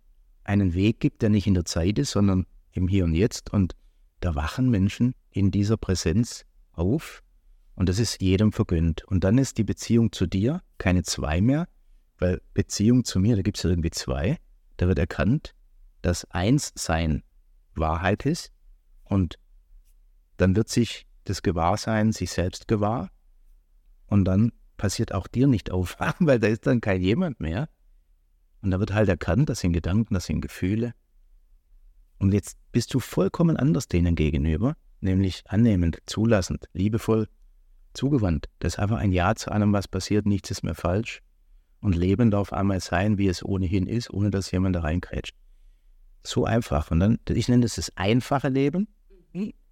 einen Weg gibt, der nicht in der Zeit ist, sondern im Hier und Jetzt. Und da wachen Menschen in dieser Präsenz auf. Und das ist jedem vergönnt. Und dann ist die Beziehung zu dir keine zwei mehr, weil Beziehung zu mir, da gibt es ja irgendwie zwei. Da wird erkannt, dass eins sein Wahrheit ist. Und dann wird sich das Gewahrsein sich selbst gewahr. Und dann passiert auch dir nicht aufwachen, weil da ist dann kein jemand mehr. Und da wird halt erkannt, das sind Gedanken, das sind Gefühle. Und jetzt bist du vollkommen anders denen gegenüber, nämlich annehmend, zulassend, liebevoll, zugewandt. Das ist einfach ein Ja zu allem, was passiert, nichts ist mehr falsch. Und Leben darf einmal sein, wie es ohnehin ist, ohne dass jemand da reinkrätscht. So einfach. Und dann, ich nenne das das einfache Leben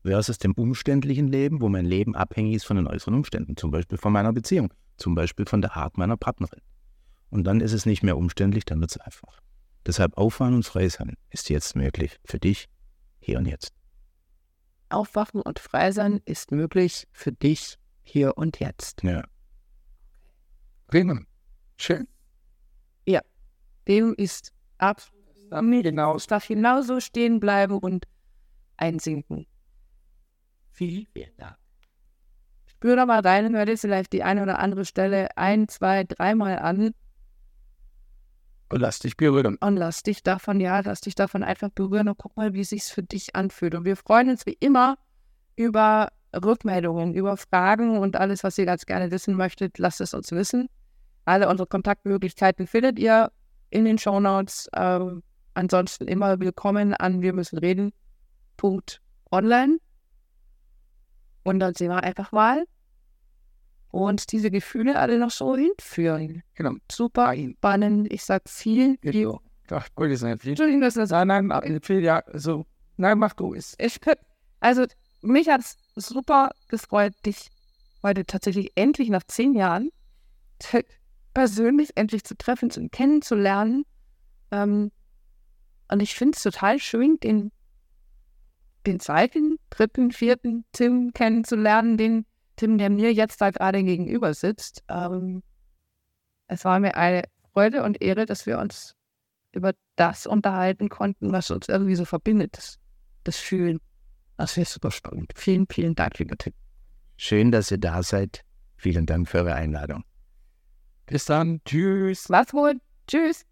versus dem umständlichen Leben, wo mein Leben abhängig ist von den äußeren Umständen, zum Beispiel von meiner Beziehung, zum Beispiel von der Art meiner Partnerin. Und dann ist es nicht mehr umständlich, dann wird es einfach. Deshalb Aufwachen und Frei sein ist jetzt möglich für dich, hier und jetzt. Aufwachen und Frei sein ist möglich für dich hier und jetzt. Ja. Prima. Schön. Ja, dem ist absolut genau. Es darf genauso stehen bleiben und einsinken. Vielen, Dank. Spür doch mal rein, hör dir vielleicht die eine oder andere Stelle ein, zwei, dreimal an. Und lass dich berühren. Und lass dich davon, ja, lass dich davon einfach berühren und guck mal, wie es sich für dich anfühlt. Und wir freuen uns wie immer über Rückmeldungen, über Fragen und alles, was ihr ganz gerne wissen möchtet, lasst es uns wissen. Alle unsere Kontaktmöglichkeiten findet ihr in den Shownotes. Ähm, ansonsten immer willkommen an wir müssen reden. Online. Und dann sehen wir einfach mal und diese Gefühle alle noch so hinführen. Genau. Super spannend. Ich sag viel, viel. Ach, gut, ist nicht viel. Entschuldigung, dass das. Nein, nein, viel, ja, so. Nein, mach du es. Ich, also, mich hat es super gefreut, dich heute tatsächlich endlich nach zehn Jahren persönlich endlich zu treffen und kennenzulernen. Ähm, und ich finde es total schön, den den zweiten, dritten, vierten Tim kennenzulernen, den Tim, der mir jetzt da gerade gegenüber sitzt. Ähm, es war mir eine Freude und Ehre, dass wir uns über das unterhalten konnten, was uns irgendwie so verbindet, das, das Fühlen. Das ist super spannend. Vielen, vielen Dank, lieber Tim. Schön, dass ihr da seid. Vielen Dank für eure Einladung. Bis dann. Tschüss. Mach's gut. Tschüss.